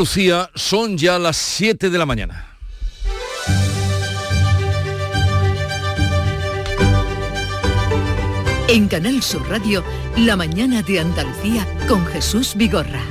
Lucía, son ya las 7 de la mañana. En Canal Sur Radio, La mañana de Andalucía con Jesús Vigorra.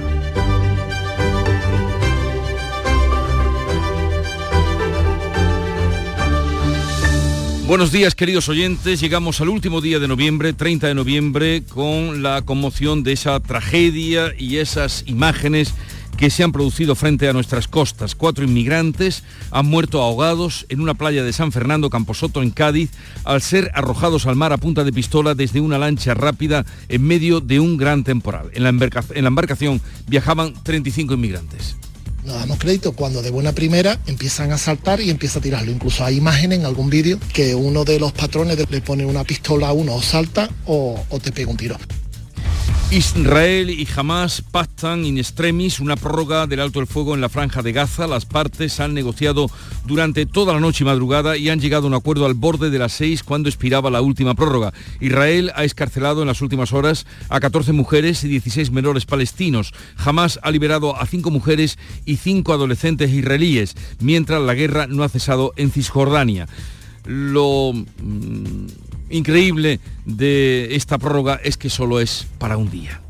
Buenos días queridos oyentes, llegamos al último día de noviembre, 30 de noviembre, con la conmoción de esa tragedia y esas imágenes que se han producido frente a nuestras costas. Cuatro inmigrantes han muerto ahogados en una playa de San Fernando, Camposoto, en Cádiz, al ser arrojados al mar a punta de pistola desde una lancha rápida en medio de un gran temporal. En la, embarcación viajaban 35 inmigrantes. No damos crédito cuando de buena primera empiezan a saltar y empieza a tirarlo. Incluso hay imágenes en algún vídeo que uno de los patrones le pone una pistola a uno o salta o te pega un tiro. Israel y Hamas pactan in extremis una prórroga del alto el fuego en la franja de Gaza. Las partes han negociado durante toda la noche y madrugada y han llegado a un acuerdo al borde de las seis cuando expiraba la última prórroga. Israel ha escarcelado en las últimas horas a 14 mujeres y 16 menores palestinos. Hamas ha liberado a cinco mujeres y cinco adolescentes israelíes, mientras la guerra no ha cesado en Cisjordania. Lo... Increíble de esta prórroga es que solo es para un día.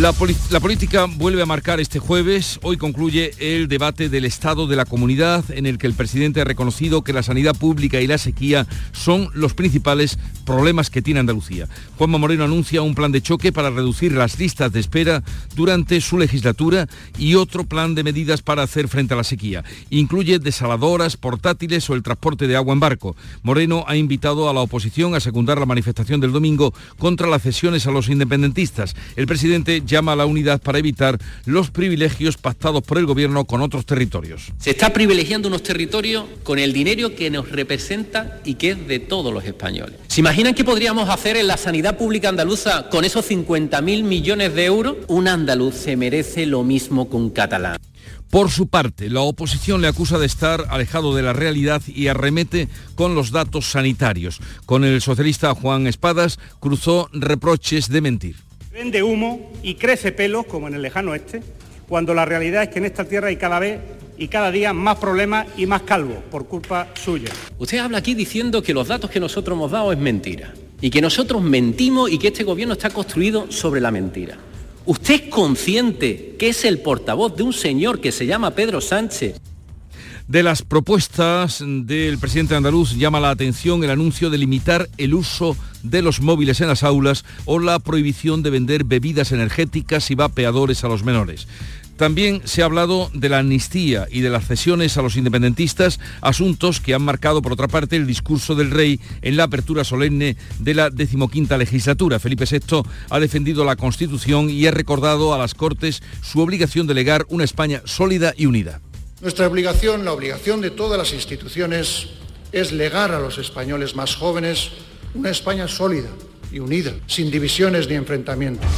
La, política vuelve a marcar este jueves. Hoy concluye el debate del estado de la comunidad en el que el presidente ha reconocido que la sanidad pública y la sequía son los principales problemas que tiene Andalucía. Juanma Moreno anuncia un plan de choque para reducir las listas de espera durante su legislatura y otro plan de medidas para hacer frente a la sequía. Incluye desaladoras, portátiles o el transporte de agua en barco. Moreno ha invitado a la oposición a secundar la manifestación del domingo contra las cesiones a los independentistas. El presidente llama a la unidad para evitar los privilegios pactados por el gobierno con otros territorios. Se está privilegiando unos territorios con el dinero que nos representa y que es de todos los españoles. ¿Se imaginan qué podríamos hacer en la sanidad pública andaluza con esos 50.000 millones de euros? Un andaluz se merece lo mismo que un catalán. Por su parte, la oposición le acusa de estar alejado de la realidad y arremete con los datos sanitarios. Con el socialista Juan Espadas cruzó reproches de mentir. Vende humo y crece pelo, como en el lejano oeste, cuando la realidad es que en esta tierra hay cada vez y cada día más problemas y más calvos por culpa suya. Usted habla aquí diciendo que los datos que nosotros hemos dado es mentira y que nosotros mentimos y que este gobierno está construido sobre la mentira. ¿Usted es consciente que es el portavoz de un señor que se llama Pedro Sánchez? De las propuestas del presidente andaluz llama la atención el anuncio de limitar el uso de los móviles en las aulas o la prohibición de vender bebidas energéticas y vapeadores a los menores. También se ha hablado de la amnistía y de las cesiones a los independentistas, asuntos que han marcado por otra parte el discurso del rey en la apertura solemne de la decimoquinta legislatura. Felipe VI ha defendido la Constitución y ha recordado a las Cortes su obligación de legar una España sólida y unida. Nuestra obligación, la obligación de todas las instituciones, es legar a los españoles más jóvenes una España sólida y unida, sin divisiones ni enfrentamientos.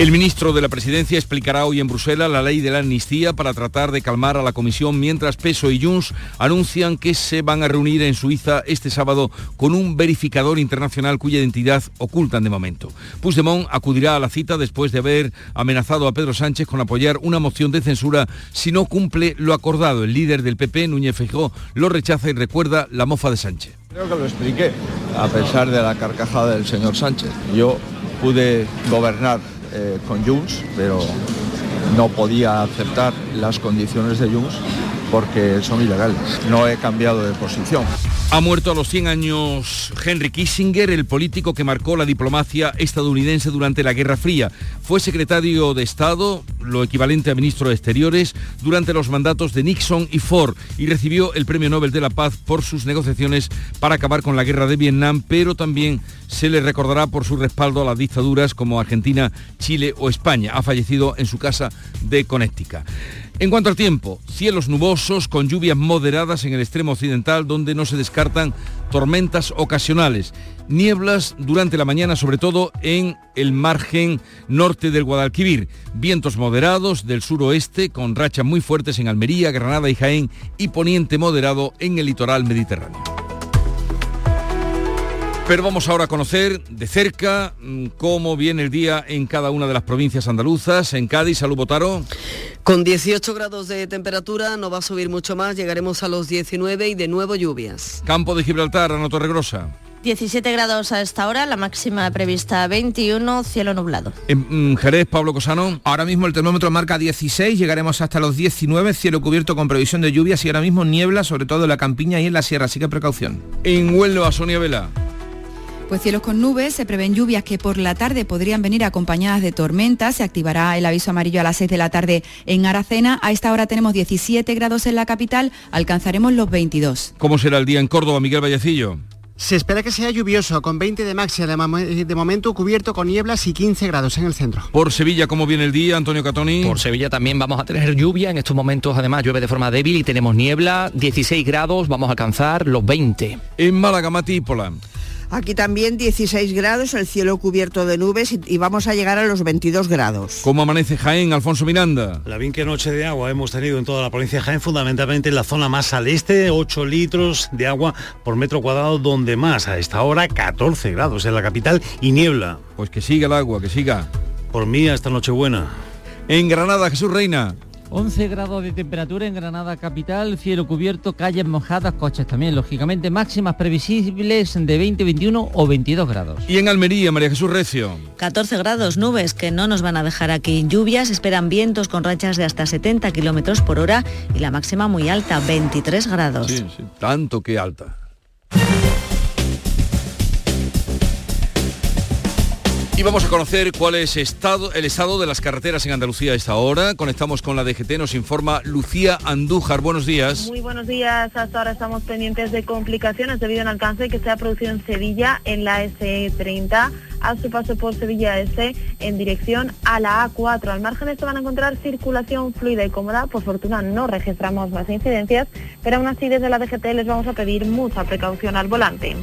El ministro de la Presidencia explicará hoy en Bruselas la ley de la amnistía para tratar de calmar a la Comisión, mientras Peso y Junts anuncian que se van a reunir en Suiza este sábado con un verificador internacional cuya identidad ocultan de momento. Puigdemont acudirá a la cita después de haber amenazado a Pedro Sánchez con apoyar una moción de censura si no cumple lo acordado. El líder del PP, Núñez Feijóo, lo rechaza y recuerda la mofa de Sánchez. Creo que lo expliqué, a pesar de la carcajada del señor Sánchez. Yo pude gobernar eh, con Junts, pero no podía aceptar las condiciones de Junts porque son ilegales. No he cambiado de posición. Ha muerto a los 100 años Henry Kissinger, el político que marcó la diplomacia estadounidense durante la Guerra Fría. Fue secretario de Estado, lo equivalente a ministro de Exteriores, durante los mandatos de Nixon y Ford y recibió el Premio Nobel de la Paz por sus negociaciones para acabar con la guerra de Vietnam, pero también se le recordará por su respaldo a las dictaduras como Argentina, Chile o España. Ha fallecido en su casa de Connecticut. En cuanto al tiempo, cielos nubosos con lluvias moderadas en el extremo occidental donde no se descartan tormentas ocasionales. Nieblas durante la mañana, sobre todo en el margen norte del Guadalquivir. Vientos moderados del suroeste con rachas muy fuertes en Almería, Granada y Jaén y poniente moderado en el litoral mediterráneo. Pero vamos ahora a conocer de cerca mm, cómo viene el día en cada una de las provincias andaluzas. En Cádiz, salud Botaro. Con 18 grados de temperatura no va a subir mucho más, llegaremos a los 19 y de nuevo lluvias. Campo de Gibraltar, Ana Torregrosa. 17 grados a esta hora, la máxima prevista 21, cielo nublado. En mm, Jerez, Pablo Cosano. Ahora mismo el termómetro marca 16, llegaremos hasta los 19, cielo cubierto con previsión de lluvias y ahora mismo niebla, sobre todo en la campiña y en la sierra, así que precaución. En Huelva, Sonia Vela. Pues cielos con nubes, se prevén lluvias que por la tarde podrían venir acompañadas de tormentas, se activará el aviso amarillo a las 6 de la tarde en Aracena, a esta hora tenemos 17 grados en la capital, alcanzaremos los 22. ¿Cómo será el día en Córdoba, Miguel Vallecillo? Se espera que sea lluvioso, con 20 de máxima, de, momento cubierto con nieblas y 15 grados en el centro. Por Sevilla, ¿cómo viene el día, Antonio Catoni? Por Sevilla también vamos a tener lluvia, en estos momentos además llueve de forma débil y tenemos niebla, 16 grados, vamos a alcanzar los 20. En Málaga, Matípola. Aquí también 16 grados, el cielo cubierto de nubes y, vamos a llegar a los 22 grados. ¿Cómo amanece Jaén, Alfonso Miranda? La bien que noche de agua hemos tenido en toda la provincia de Jaén, fundamentalmente en la zona más al este, 8 litros de agua por metro cuadrado, donde más a esta hora 14 grados en la capital y niebla. Pues que siga el agua, que siga. Por mí esta noche buena. En Granada, Jesús Reina. 11 grados de temperatura en Granada capital, cielo cubierto, calles mojadas, coches también, lógicamente máximas previsibles de 20, 21 o 22 grados. Y en Almería, María Jesús Recio. 14 grados, nubes que no nos van a dejar aquí lluvias, esperan vientos con rachas de hasta 70 kilómetros por hora y la máxima muy alta, 23 grados. Sí, sí, tanto que alta. Y vamos a conocer cuál es el estado de las carreteras en Andalucía a esta hora. Conectamos con la DGT, nos informa Lucía Andújar. Buenos días. Muy buenos días. Hasta ahora estamos pendientes de complicaciones debido al alcance que se ha producido en Sevilla en la S30 a su paso por Sevilla S en dirección a la A4. Al margen de esto van a encontrar circulación fluida y cómoda. Por fortuna no registramos más incidencias, pero aún así desde la DGT les vamos a pedir mucha precaución al volante.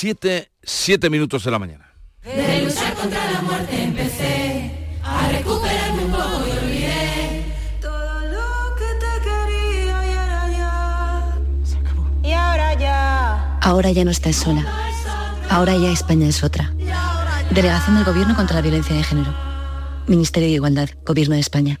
Siete, siete minutos de la mañana. De luchar contra la muerte empecé a recuperarme un poco y olvidé todo lo que te quería y ahora ya se acabó. Y ahora ya. Ahora ya no estás sola. Ahora ya España es otra. Delegación del Gobierno contra la Violencia de Género. Ministerio de Igualdad, Gobierno de España.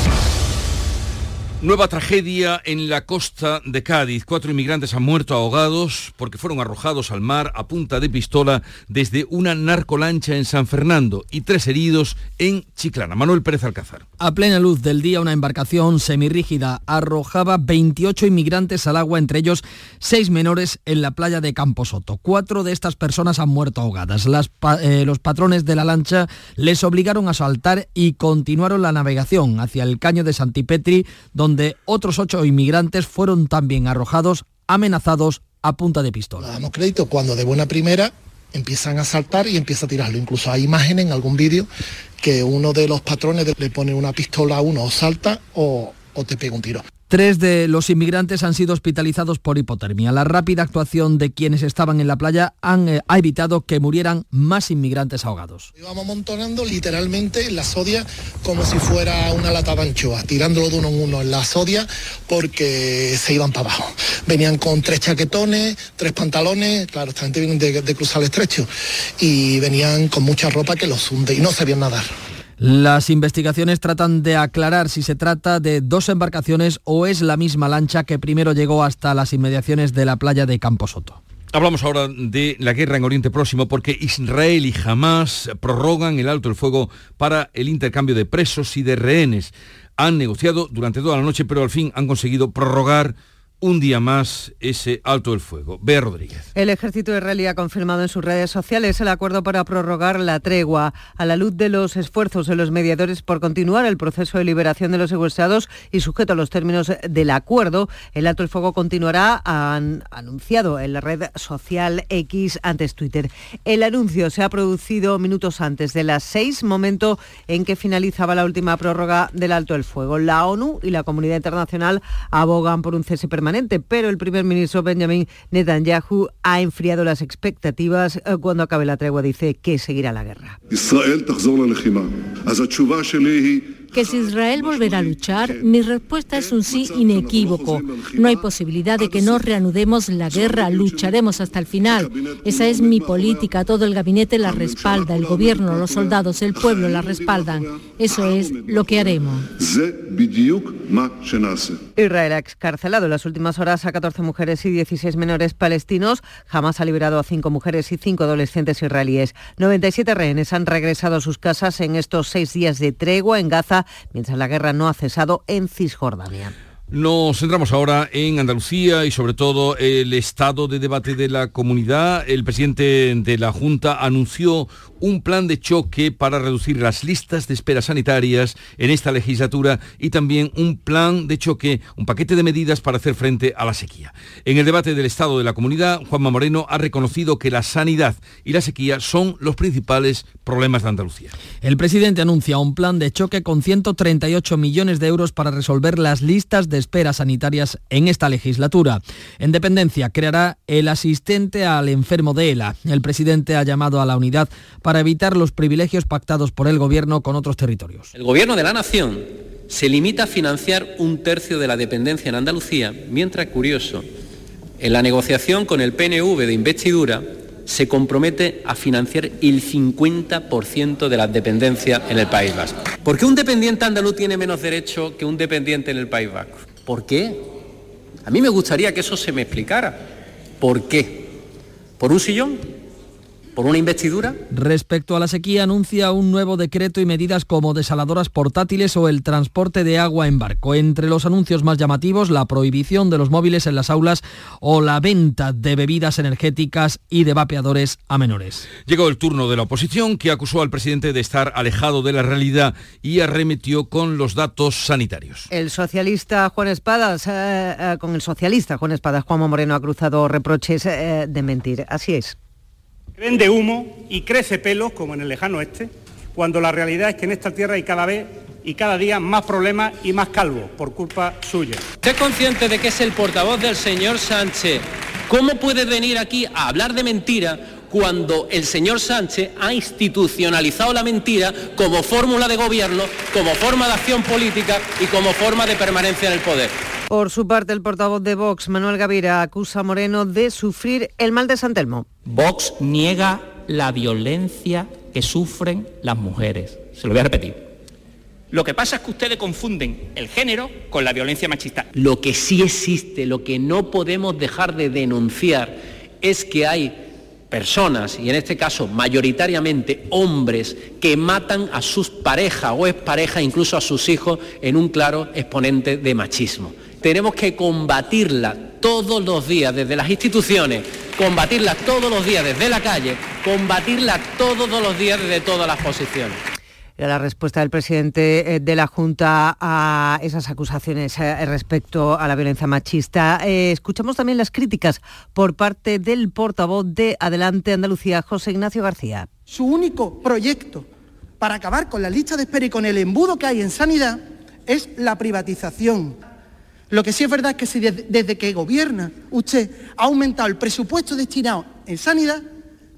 Nueva tragedia en la costa de Cádiz. Cuatro inmigrantes han muerto ahogados porque fueron arrojados al mar a punta de pistola desde una narcolancha en San Fernando y tres heridos en Chiclana. Manuel Pérez Alcázar. A plena luz del día, una embarcación semirrígida arrojaba 28 inmigrantes al agua, entre ellos seis menores en la playa de Camposoto. Cuatro de estas personas han muerto ahogadas. Eh, los patrones de la lancha les obligaron a saltar y continuaron la navegación hacia el caño de Santipetri, donde donde otros ocho inmigrantes fueron también arrojados, amenazados a punta de pistola. Damos crédito cuando de buena primera empiezan a saltar y empieza a tirarlo. Incluso hay imágenes en algún vídeo que uno de los patrones le pone una pistola a uno o salta o, o te pega un tiro. Tres de los inmigrantes han sido hospitalizados por hipotermia. La rápida actuación de quienes estaban en la playa han, eh, ha evitado que murieran más inmigrantes ahogados. Íbamos amontonando literalmente en la sodia como si fuera una lata de anchoa, tirándolo de uno en uno en la sodia porque se iban para abajo. Venían con tres chaquetones, tres pantalones, claro, esta gente viene de, de cruzar el estrecho, y venían con mucha ropa que los hunde y no sabían nadar. Las investigaciones tratan de aclarar si se trata de dos embarcaciones o es la misma lancha que primero llegó hasta las inmediaciones de la playa de Camposoto. Hablamos ahora de la guerra en Oriente Próximo porque Israel y Hamas prorrogan el alto el fuego para el intercambio de presos y de rehenes. Han negociado durante toda la noche, pero al fin han conseguido prorrogar un día más ese alto el fuego. Bea Rodríguez. El ejército israelí ha confirmado en sus redes sociales el acuerdo para prorrogar la tregua a la luz de los esfuerzos de los mediadores por continuar el proceso de liberación de los secuestrados y sujeto a los términos del acuerdo. El alto el fuego continuará, han anunciado en la red social X antes Twitter. El anuncio se ha producido minutos antes de las seis, momento en que finalizaba la última prórroga del alto el fuego. La ONU y la comunidad internacional abogan por un cese permanente pero el primer ministro Benjamin Netanyahu ha enfriado las expectativas eh, cuando acabe la tregua. Dice que seguirá la guerra que si Israel volverá a luchar, mi respuesta es un sí inequívoco. No hay posibilidad de que no reanudemos la guerra, lucharemos hasta el final. Esa es mi política, todo el gabinete la respalda, el gobierno, los soldados, el pueblo la respaldan. Eso es lo que haremos. Israel ha excarcelado en las últimas horas a 14 mujeres y 16 menores palestinos. Jamás ha liberado a 5 mujeres y 5 adolescentes israelíes. 97 rehenes han regresado a sus casas en estos seis días de tregua en Gaza mientras la guerra no ha cesado en Cisjordania. Nos centramos ahora en Andalucía y sobre todo el estado de debate de la comunidad. El presidente de la Junta anunció un plan de choque para reducir las listas de espera sanitarias en esta legislatura y también un plan de choque, un paquete de medidas para hacer frente a la sequía. En el debate del estado de la comunidad, Juanma Moreno ha reconocido que la sanidad y la sequía son los principales problemas de Andalucía. El presidente anuncia un plan de choque con 138 millones de euros para resolver las listas de espera sanitarias en esta legislatura. En dependencia creará el asistente al enfermo de ELA. El presidente ha llamado a la unidad para para evitar los privilegios pactados por el Gobierno con otros territorios. El Gobierno de la Nación se limita a financiar un tercio de la dependencia en Andalucía, mientras, curioso, en la negociación con el PNV de investidura se compromete a financiar el 50% de las dependencias en el País Vasco. ¿Por qué un dependiente andaluz tiene menos derecho que un dependiente en el País Vasco? ¿Por qué? A mí me gustaría que eso se me explicara. ¿Por qué? ¿Por un sillón? Por una investidura. Respecto a la sequía, anuncia un nuevo decreto y medidas como desaladoras portátiles o el transporte de agua en barco. Entre los anuncios más llamativos, la prohibición de los móviles en las aulas o la venta de bebidas energéticas y de vapeadores a menores. Llegó el turno de la oposición, que acusó al presidente de estar alejado de la realidad y arremetió con los datos sanitarios. El socialista Juan Espadas, eh, eh, con el socialista Juan Espadas, Juan Moreno ha cruzado reproches eh, de mentir. Así es. Vende humo y crece pelo, como en el lejano oeste, cuando la realidad es que en esta tierra hay cada vez y cada día más problemas y más calvos por culpa suya. ¿Usted es consciente de que es el portavoz del señor Sánchez? ¿Cómo puede venir aquí a hablar de mentira cuando el señor Sánchez ha institucionalizado la mentira como fórmula de gobierno, como forma de acción política y como forma de permanencia en el poder? Por su parte, el portavoz de Vox, Manuel Gavira, acusa a Moreno de sufrir el mal de San Telmo. Vox niega la violencia que sufren las mujeres. Se lo voy a repetir. Lo que pasa es que ustedes confunden el género con la violencia machista. Lo que sí existe, lo que no podemos dejar de denunciar, es que hay personas, y en este caso mayoritariamente hombres, que matan a sus parejas o exparejas, incluso a sus hijos, en un claro exponente de machismo tenemos que combatirla todos los días desde las instituciones, combatirla todos los días desde la calle, combatirla todos los días desde todas las posiciones. Era la respuesta del presidente eh, de la Junta a esas acusaciones eh, respecto a la violencia machista. Eh, escuchamos también las críticas por parte del portavoz de Adelante Andalucía, José Ignacio García. Su único proyecto para acabar con la lista de espera y con el embudo que hay en sanidad es la privatización lo que sí es verdad es que desde, que gobierna usted ha aumentado el presupuesto destinado en sanidad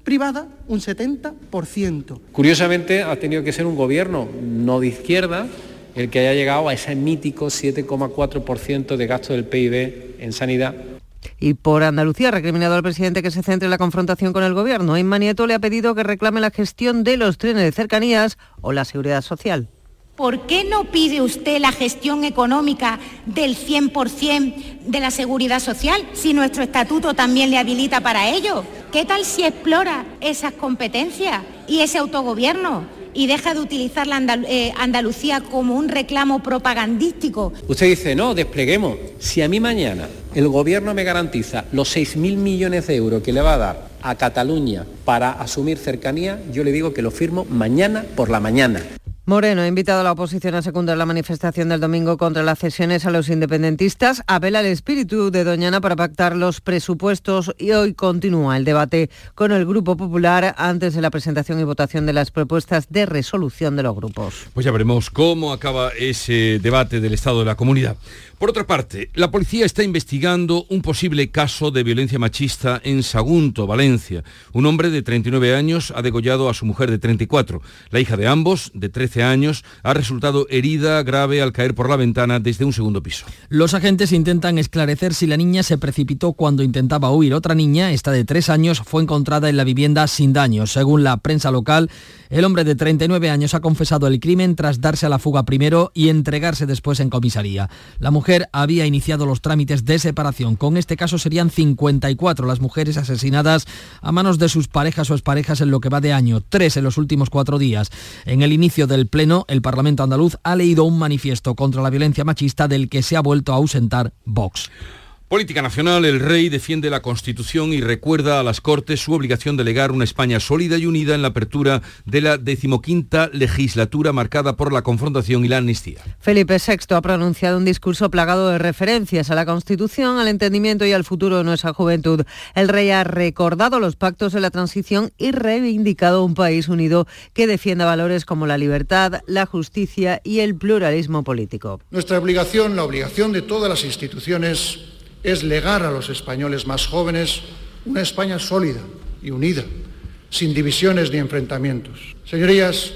privada un 70%. Curiosamente ha tenido que ser un gobierno no de izquierda el que haya llegado a ese mítico 7,4% de gasto del PIB en sanidad. Y por Andalucía ha recriminado al presidente que se centre en la confrontación con el gobierno. Inma Nieto le ha pedido que reclame la gestión de los trenes de cercanías o la seguridad social. ¿Por qué no pide usted la gestión económica del 100% de la seguridad social si nuestro estatuto también le habilita para ello? ¿Qué tal si explora esas competencias y ese autogobierno y deja de utilizar la eh, Andalucía como un reclamo propagandístico? Usted dice, no, despleguemos. Si a mí mañana el gobierno me garantiza los 6.000 millones de euros que le va a dar a Cataluña para asumir cercanía, yo le digo que lo firmo mañana por la mañana. Moreno ha invitado a la oposición a secundar la manifestación del domingo contra las cesiones a los independentistas. Apela al espíritu de Doñana para pactar los presupuestos y hoy continúa el debate con el Grupo Popular antes de la presentación y votación de las propuestas de resolución de los grupos. Pues ya veremos cómo acaba ese debate del estado de la comunidad. Por otra parte, la policía está investigando un posible caso de violencia machista en Sagunto, Valencia. Un hombre de 39 años ha degollado a su mujer de 34. La hija de ambos, de 13 años, ha resultado herida grave al caer por la ventana desde un segundo piso. Los agentes intentan esclarecer si la niña se precipitó cuando intentaba huir. Otra niña, esta de tres años, fue encontrada en la vivienda sin daños. Según la prensa local, el hombre de 39 años ha confesado el crimen tras darse a la fuga primero y entregarse después en comisaría. La mujer había iniciado los trámites de separación. Con este caso serían 54 las mujeres asesinadas a manos de sus parejas o exparejas en lo que va de año, tres en los últimos cuatro días. En el inicio del Pleno, el Parlamento andaluz ha leído un manifiesto contra la violencia machista del que se ha vuelto a ausentar Vox. Política nacional, el rey defiende la Constitución y recuerda a las Cortes su obligación de legar una España sólida y unida en la apertura de la decimoquinta legislatura marcada por la confrontación y la amnistía. Felipe VI ha pronunciado un discurso plagado de referencias a la Constitución, al entendimiento y al futuro de nuestra juventud. El rey ha recordado los pactos de la transición y reivindicado un país unido que defienda valores como la libertad, la justicia y el pluralismo político. Nuestra obligación, la obligación de todas las instituciones, es legar a los españoles más jóvenes una España sólida y unida, sin divisiones ni enfrentamientos. Señorías,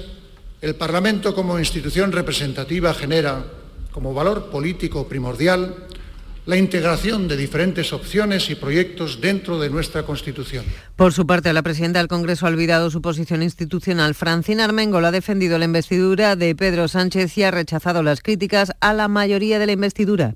el Parlamento como institución representativa genera, como valor político primordial, la integración de diferentes opciones y proyectos dentro de nuestra Constitución. Por su parte, la presidenta del Congreso ha olvidado su posición institucional. Francina Armengol ha defendido la investidura de Pedro Sánchez y ha rechazado las críticas a la mayoría de la investidura.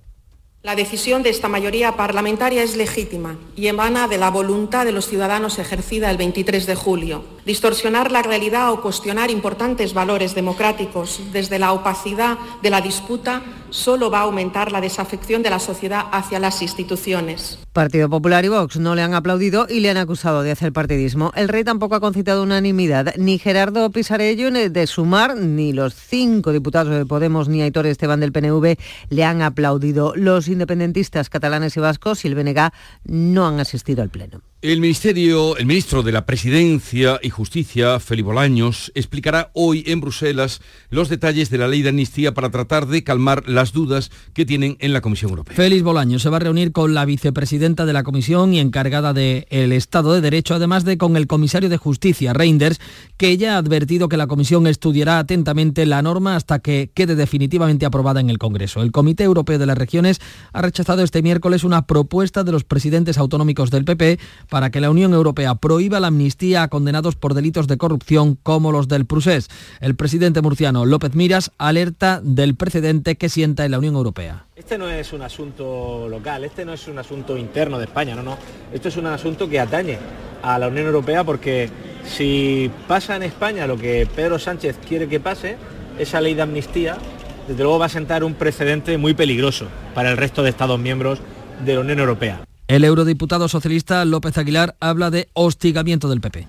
La decisión de esta mayoría parlamentaria es legítima y emana de la voluntad de los ciudadanos ejercida el 23 de julio. Distorsionar la realidad o cuestionar importantes valores democráticos desde la opacidad de la disputa solo va a aumentar la desafección de la sociedad hacia las instituciones. Partido Popular y Vox no le han aplaudido y le han acusado de hacer partidismo. El rey tampoco ha concitado unanimidad. Ni Gerardo Pisarello de Sumar, ni los cinco diputados de Podemos, ni Aitor Esteban del PNV le han aplaudido. Los independentistas catalanes y vascos y el BNG no han asistido al Pleno. El ministerio, el ministro de la Presidencia y Justicia, Felipe Bolaños, explicará hoy en Bruselas los detalles de la ley de amnistía para tratar de calmar las dudas que tienen en la Comisión Europea. Félix Bolaños se va a reunir con la vicepresidenta de la Comisión y encargada del Estado de Derecho, además de con el comisario de Justicia, Reinders, que ya ha advertido que la Comisión estudiará atentamente la norma hasta que quede definitivamente aprobada en el Congreso. El Comité Europeo de las Regiones ha rechazado este miércoles una propuesta de los presidentes autonómicos del PP para que la Unión Europea prohíba la amnistía a condenados por delitos de corrupción como los del Prusés. El presidente murciano López Miras alerta del precedente que sienta en la Unión Europea. Este no es un asunto local, este no es un asunto interno de España, no, no. Esto es un asunto que atañe a la Unión Europea porque si pasa en España lo que Pedro Sánchez quiere que pase, esa ley de amnistía, desde luego va a sentar un precedente muy peligroso para el resto de Estados miembros de la Unión Europea. El eurodiputado socialista López Aguilar habla de hostigamiento del PP.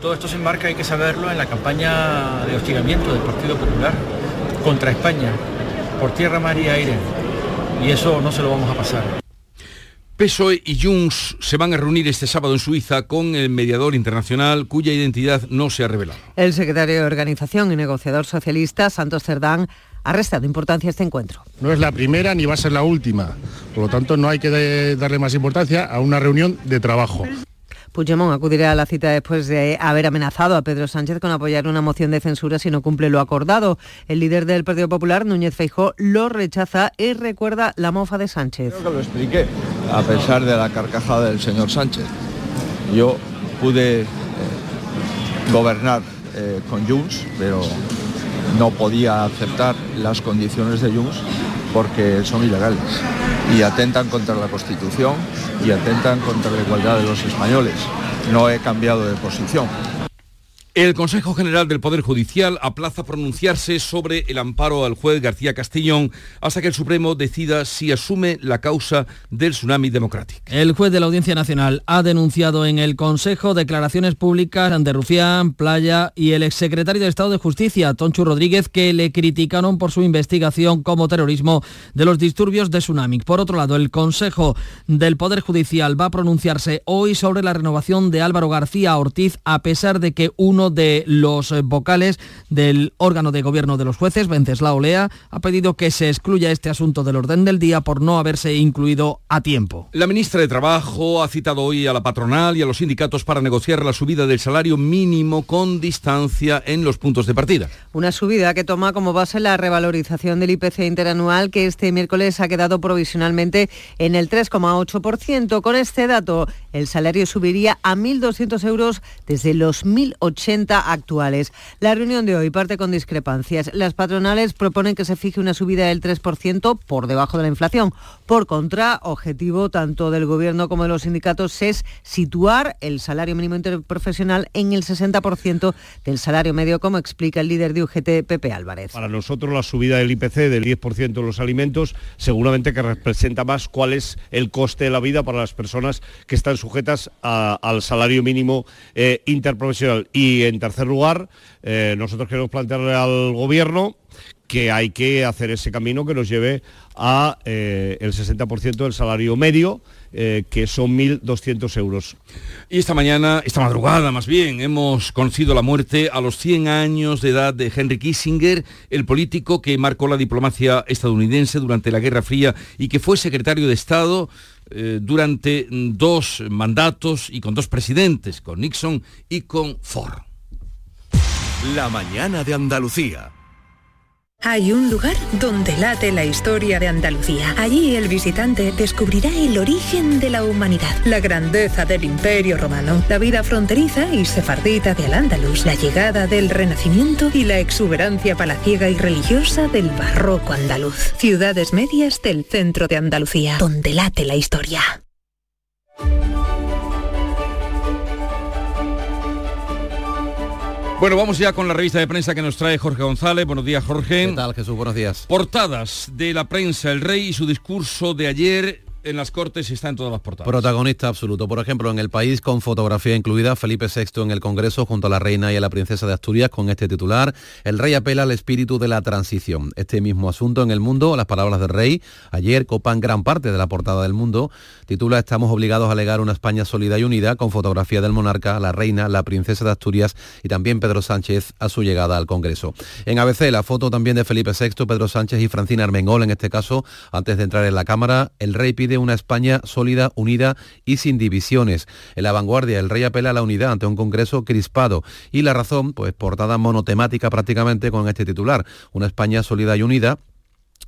Todo esto se enmarca, hay que saberlo, en la campaña de hostigamiento del Partido Popular contra España, por tierra, mar y aire. Y eso no se lo vamos a pasar. PSOE y Junts se van a reunir este sábado en Suiza con el mediador internacional cuya identidad no se ha revelado. El secretario de Organización y negociador socialista, Santos Cerdán, ha restado importancia a este encuentro. No es la primera ni va a ser la última. Por lo tanto, no hay que de- darle más importancia a una reunión de trabajo. Puigdemont acudirá a la cita después de haber amenazado a Pedro Sánchez con apoyar una moción de censura si no cumple lo acordado. El líder del Partido Popular, Núñez Feijó, lo rechaza y recuerda la mofa de Sánchez. Creo que lo expliqué, a pesar de la carcajada del señor Sánchez. Yo pude eh, gobernar eh, con Junts, pero no podía aceptar las condiciones de Junts porque son ilegales y atentan contra la Constitución y atentan contra la igualdad de los españoles. No he cambiado de posición. El Consejo General del Poder Judicial aplaza pronunciarse sobre el amparo al juez García Castellón hasta que el Supremo decida si asume la causa del tsunami democrático. El juez de la Audiencia Nacional ha denunciado en el Consejo declaraciones públicas ante Rufián, Playa y el exsecretario de Estado de Justicia, Tonchu Rodríguez, que le criticaron por su investigación como terrorismo de los disturbios de tsunami. Por otro lado, el Consejo del Poder Judicial va a pronunciarse hoy sobre la renovación de Álvaro García Ortiz, a pesar de que uno de los eh, vocales del órgano de gobierno de los jueces, Venceslao Lea, ha pedido que se excluya este asunto del orden del día por no haberse incluido a tiempo. La ministra de Trabajo ha citado hoy a la patronal y a los sindicatos para negociar la subida del salario mínimo con distancia en los puntos de partida. Una subida que toma como base la revalorización del IPC interanual que este miércoles ha quedado provisionalmente en el 3,8%. Con este dato, el salario subiría a 1.200 euros desde los 1.080 actuales. La reunión de hoy parte con discrepancias. Las patronales proponen que se fije una subida del 3% por debajo de la inflación. Por contra, objetivo tanto del Gobierno como de los sindicatos es situar el salario mínimo interprofesional en el 60% del salario medio, como explica el líder de UGT, Pepe Álvarez. Para nosotros la subida del IPC del 10% de los alimentos seguramente que representa más cuál es el coste de la vida para las personas que están sujetas al salario mínimo eh, interprofesional. Y en tercer lugar, eh, nosotros queremos plantearle al Gobierno que hay que hacer ese camino que nos lleve a eh, el 60% del salario medio, eh, que son 1.200 euros. Y esta mañana, esta madrugada más bien, hemos conocido la muerte a los 100 años de edad de Henry Kissinger, el político que marcó la diplomacia estadounidense durante la Guerra Fría y que fue secretario de Estado durante dos mandatos y con dos presidentes, con Nixon y con Ford. La mañana de Andalucía. Hay un lugar donde late la historia de Andalucía. Allí el visitante descubrirá el origen de la humanidad, la grandeza del imperio romano, la vida fronteriza y sefardita de Al-Ándalus, la llegada del Renacimiento y la exuberancia palaciega y religiosa del barroco andaluz. Ciudades medias del centro de Andalucía, donde late la historia. Bueno, vamos ya con la revista de prensa que nos trae Jorge González. Buenos días, Jorge. ¿Qué tal, Jesús? Buenos días. Portadas de la prensa, el rey y su discurso de ayer en las Cortes está en todas las portadas. Protagonista absoluto. Por ejemplo, en el país con fotografía incluida, Felipe VI en el Congreso junto a la reina y a la princesa de Asturias con este titular. El rey apela al espíritu de la transición. Este mismo asunto en el mundo, las palabras del rey, ayer copan gran parte de la portada del mundo. Titula Estamos obligados a alegar una España sólida y unida con fotografía del monarca, la reina, la princesa de Asturias y también Pedro Sánchez a su llegada al Congreso. En ABC, la foto también de Felipe VI, Pedro Sánchez y Francina Armengol en este caso, antes de entrar en la Cámara, el rey pide una España sólida, unida y sin divisiones. En la vanguardia, el rey apela a la unidad ante un Congreso crispado. Y la razón, pues portada monotemática prácticamente con este titular. Una España sólida y unida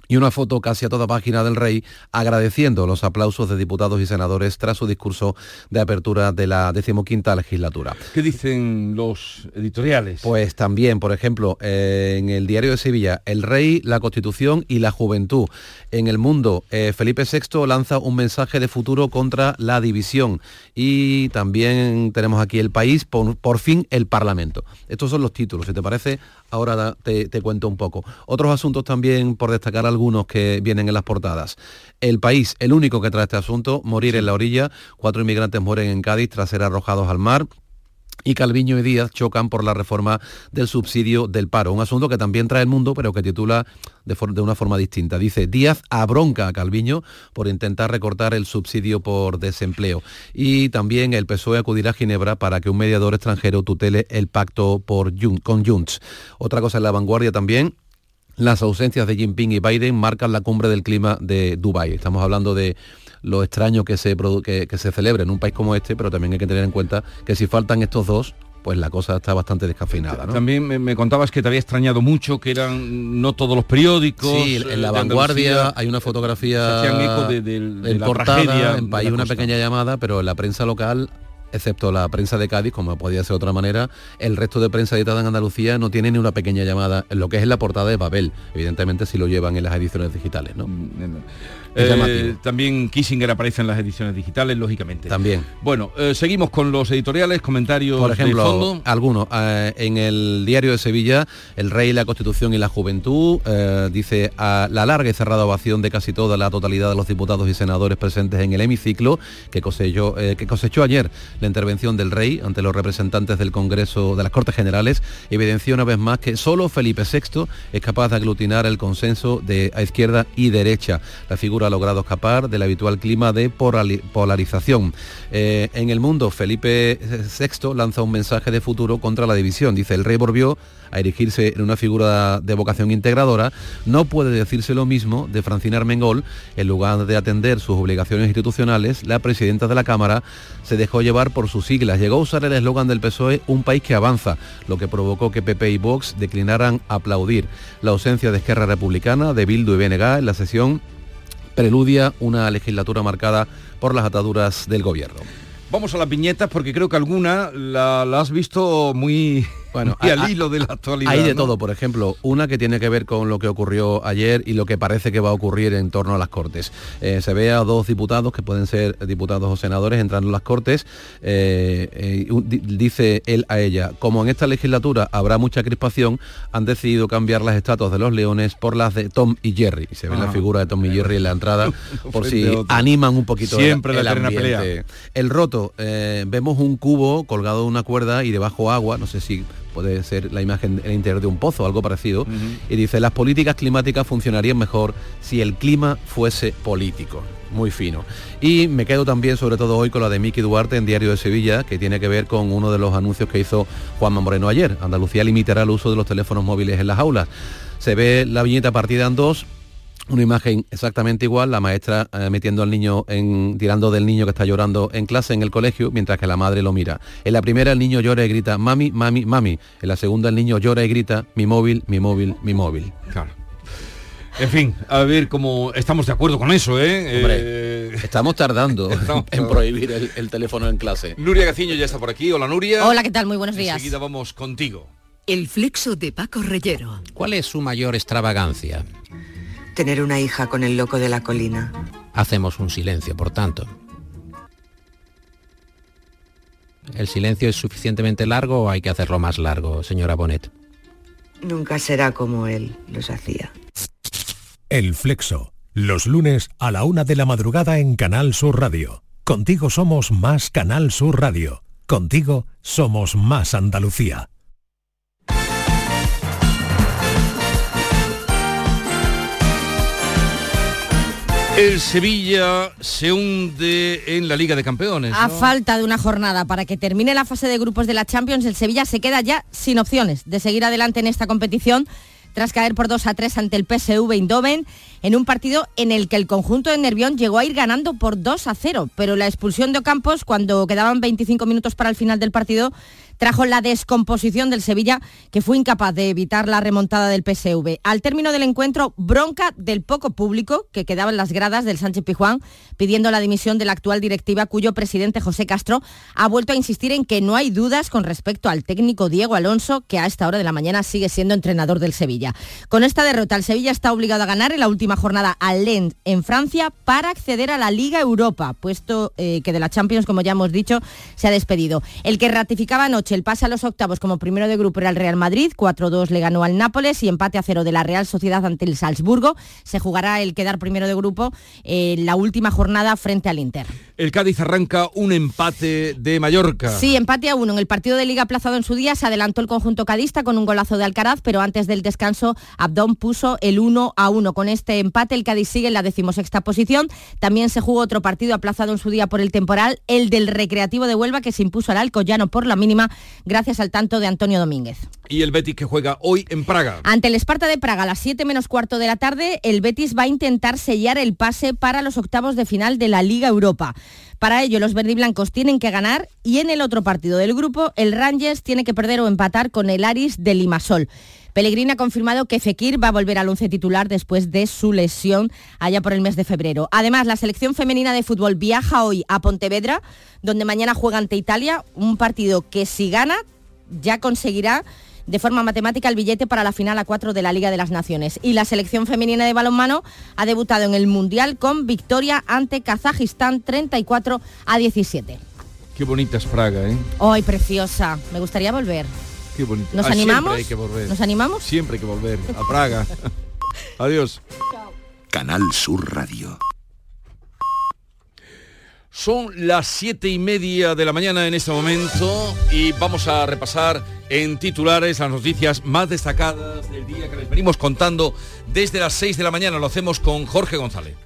y una foto casi a toda página del rey agradeciendo los aplausos de diputados y senadores tras su discurso de apertura de la decimoquinta legislatura. ¿Qué dicen los editoriales? Pues también, por ejemplo, eh, en el diario de Sevilla, el rey, la constitución y la juventud. En el mundo, eh, Felipe VI lanza un mensaje de futuro contra la división. Y también tenemos aquí el país, por, por fin el Parlamento. Estos son los títulos, si te parece, ahora te, te cuento un poco. Otros asuntos también por destacar algunos que vienen en las portadas. El país, el único que trae este asunto, morir en la orilla. Cuatro inmigrantes mueren en Cádiz tras ser arrojados al mar y Calviño y Díaz chocan por la reforma del subsidio del paro, un asunto que también trae el mundo, pero que titula de, una forma distinta. Dice, Díaz abronca a Calviño por intentar recortar el subsidio por desempleo. Y también el PSOE acudirá a Ginebra para que un mediador extranjero tutele el pacto por con Junts. Otra cosa en la vanguardia también, las ausencias de Jinping y Biden marcan la cumbre del clima de Dubái. Estamos hablando de lo extraño que se, que, que se celebre en un país como este, pero también hay que tener en cuenta que si faltan estos dos, pues la cosa está bastante descafeinada. ¿no? También me, me, contabas que te había extrañado mucho, que eran no todos los periódicos. Sí, en la vanguardia hay una fotografía de, de, de en la portada, tragedia. en país una pequeña llamada, pero en la prensa local excepto la prensa de Cádiz, como podía ser de otra manera, el resto de prensa editada en Andalucía no tiene ni una pequeña llamada en lo que es la portada de Babel. Evidentemente si lo llevan en las ediciones digitales, ¿no? Eh, también Kissinger aparece en las ediciones digitales, lógicamente. También. Bueno, eh, seguimos con los editoriales, comentarios Por ejemplo, de fondo. algunos. Eh, en el diario de Sevilla, El Rey, la Constitución y la Juventud, dice a la larga y cerrada ovación de casi toda la totalidad de los diputados y senadores presentes en el hemiciclo, que cosechó, que cosechó ayer la intervención del Rey ante los representantes del Congreso de las Cortes Generales, evidenció una vez más que solo Felipe VI es capaz de aglutinar el consenso de a izquierda y derecha. La figura ha logrado escapar del habitual clima de polarización. Eh, en el mundo, Felipe VI lanza un mensaje de futuro contra la división. Dice, el rey volvió a erigirse en una figura de vocación integradora, no puede decirse lo mismo de Francina Armengol. En lugar de atender sus obligaciones institucionales, la presidenta de la Cámara se dejó llevar por sus siglas. Llegó a usar el eslogan del PSOE, un país que avanza, lo que provocó que PP y Vox declinaran aplaudir. La ausencia de Esquerra Republicana, de Bildu y BNG en la sesión preludia una legislatura marcada por las ataduras del gobierno. Vamos a las viñetas porque creo que alguna la, has visto muy bueno, y al hilo de la actualidad. Hay de todo, por ejemplo, una que tiene que ver con lo que ocurrió ayer y lo que parece que va a ocurrir en torno a las Cortes. Eh, se ve a dos diputados, que pueden ser diputados o senadores, entrando en las Cortes. Eh, eh, dice él a ella, como en esta legislatura habrá mucha crispación, han decidido cambiar las estatuas de los leones por las de Tom y Jerry. Y se ve la ah. figura de Tom y Jerry en la entrada, por si animan un poquito Siempre el, el ambiente. El roto, vemos un cubo colgado de una cuerda y debajo agua, no sé si puede ser la imagen en el interior de un pozo, algo parecido, y dice, las políticas climáticas funcionarían mejor si el clima fuese político. Muy fino. Y me quedo también, sobre todo hoy, con la de Miki Duarte en Diario de Sevilla, que tiene que ver con uno de los anuncios que hizo Juanma Moreno ayer. Andalucía limitará el uso de los teléfonos móviles en las aulas. Se ve la viñeta partida en dos, una imagen exactamente igual, la maestra eh, metiendo al niño, en, tirando del niño que está llorando en clase en el colegio, mientras que la madre lo mira. En la primera el niño llora y grita, mami, mami, mami. En la segunda el niño llora y grita, mi móvil, mi móvil, mi móvil. Claro. En fin, a ver cómo estamos de acuerdo con eso, ¿eh? eh estamos tardando en prohibir el, el, teléfono en clase. Nuria Gaciño ya está por aquí. Hola Nuria. Hola, ¿qué tal? Muy buenos días. Enseguida vamos contigo. El flexo de Paco Reyero. ¿Cuál es su mayor extravagancia? Tener una hija con el loco de la colina. Hacemos un silencio, por tanto. ¿El silencio es suficientemente largo o hay que hacerlo más largo, señora Bonet? Nunca será como él los hacía. El Flexo, los lunes a la una de la madrugada en Canal Sur Radio. Contigo somos más Canal Sur Radio. Contigo somos más Andalucía. El Sevilla se hunde en la Liga de Campeones. A falta de una jornada para que termine la fase de grupos de la Champions, el Sevilla se queda ya sin opciones de seguir adelante en esta competición tras caer por 2 a 3 ante el PSV Eindhoven en un partido en el que el conjunto de Nervión llegó a ir ganando por 2 a 0, pero la expulsión de Ocampos cuando quedaban 25 minutos para el final del partido trajo la descomposición del Sevilla, que fue incapaz de evitar la remontada del PSV. Al término del encuentro, bronca del poco público que quedaba en las gradas del Sánchez Pijuán, pidiendo la dimisión de la actual directiva, cuyo presidente José Castro ha vuelto a insistir en que no hay dudas con respecto al técnico Diego Alonso, que a esta hora de la mañana sigue siendo entrenador del Sevilla. Con esta derrota, el Sevilla está obligado a ganar en la última jornada al Lens en Francia para acceder a la Liga Europa, puesto eh, que de la Champions, como ya hemos dicho, se ha despedido. El que ratificaba anoche el pase a los octavos como primero de grupo era el Real Madrid, 4-2 le ganó al Nápoles y empate a cero de la Real Sociedad ante el Salzburgo. Se jugará el quedar primero de grupo en la última jornada frente al Inter. El Cádiz arranca un empate de Mallorca. Sí, empate a uno. En el partido de Liga aplazado en su día se adelantó el conjunto cadista con un golazo de Alcaraz, pero antes del descanso Abdón puso el 1 a 1. Con este empate el Cádiz sigue en la decimosexta posición. También se jugó otro partido aplazado en su día por el temporal, el del Recreativo de Huelva que se impuso al Alcoyano por la mínima gracias al tanto de Antonio Domínguez. Y el Betis que juega hoy en Praga. Ante el Esparta de Praga a las 7 menos cuarto de la tarde, el Betis va a intentar sellar el pase para los octavos de final de la Liga Europa. Para ello, los verdiblancos tienen que ganar y en el otro partido del grupo, el Rangers tiene que perder o empatar con el Aris de Limasol. Pellegrini ha confirmado que Fekir va a volver al once titular después de su lesión allá por el mes de febrero. Además, la selección femenina de fútbol viaja hoy a Pontevedra, donde mañana juega ante Italia, un partido que si gana ya conseguirá de forma matemática el billete para la final a 4 de la Liga de las Naciones. Y la selección femenina de balonmano ha debutado en el Mundial con victoria ante Kazajistán 34 a 17. Qué bonita es Praga, ¿eh? ¡Ay, preciosa! Me gustaría volver. Qué bonito. ¿Nos Ah, siempre animamos? hay que volver. ¿Nos animamos? Siempre hay que volver a Praga. Adiós. Canal Sur Radio. Son las siete y media de la mañana en este momento y vamos a repasar en titulares las noticias más destacadas del día que les venimos contando desde las 6 de la mañana. Lo hacemos con Jorge González.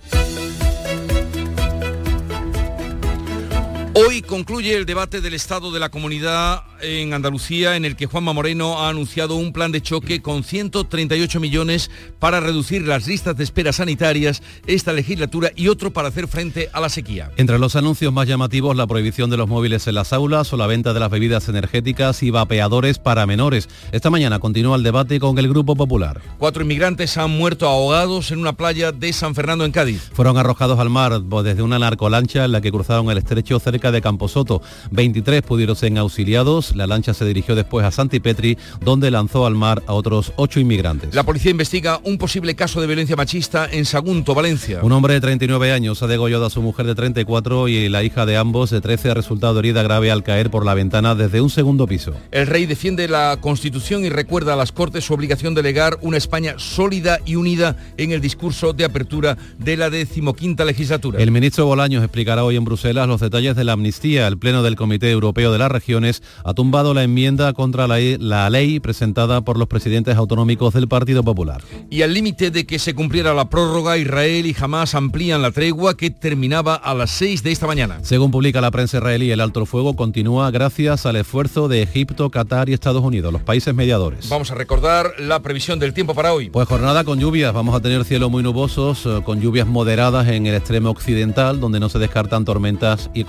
Hoy concluye el debate del estado de la comunidad en Andalucía en el que Juanma Moreno ha anunciado un plan de choque con 138 millones para reducir las listas de espera sanitarias esta legislatura y otro para hacer frente a la sequía. Entre los anuncios más llamativos, la prohibición de los móviles en las aulas o la venta de las bebidas energéticas y vapeadores para menores. Esta mañana continúa el debate con el Grupo Popular. Cuatro inmigrantes han muerto ahogados en una playa de San Fernando en Cádiz. Fueron arrojados al mar desde una narcolancha en la que cruzaron el estrecho cerca de Camposoto. 23 pudieron ser auxiliados. La lancha se dirigió después a Santipetri, donde lanzó al mar a otros ocho inmigrantes. La policía investiga un posible caso de violencia machista en Sagunto, Valencia. Un hombre de 39 años ha degollado a su mujer de 34 y la hija de ambos de 13 ha resultado herida grave al caer por la ventana desde un segundo piso. El rey defiende la Constitución y recuerda a las Cortes su obligación de legar una España sólida y unida en el discurso de apertura de la decimoquinta legislatura. El ministro Bolaños explicará hoy en Bruselas los detalles de la amnistía. El Pleno del Comité Europeo de las Regiones ha tumbado la enmienda contra la, la ley presentada por los presidentes autonómicos del Partido Popular. Y al límite de que se cumpliera la prórroga, Israel y Hamas amplían la tregua que terminaba a las 6 de esta mañana. Según publica la prensa israelí, el alto fuego continúa gracias al esfuerzo de Egipto, Qatar y Estados Unidos, los países mediadores. Vamos a recordar la previsión del tiempo para hoy. Pues jornada con lluvias, vamos a tener cielo muy nubosos, eh, con lluvias moderadas en el extremo occidental, donde no se descartan tormentas y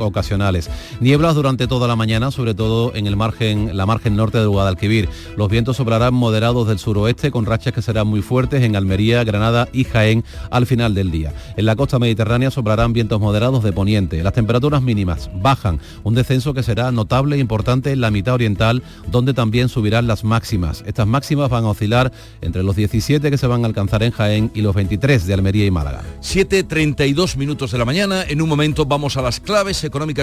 Nieblas durante toda la mañana, sobre todo en el margen, la margen norte de Guadalquivir. Los vientos soplarán moderados del suroeste, con rachas que serán muy fuertes en Almería, Granada y Jaén al final del día. En la costa mediterránea soplarán vientos moderados de poniente. Las temperaturas mínimas bajan, un descenso que será notable e importante en la mitad oriental, donde también subirán las máximas. Estas máximas van a oscilar entre los 17 que se van a alcanzar en Jaén y los 23 de Almería y Málaga. 7.32 minutos de la mañana. En un momento vamos a las claves económicas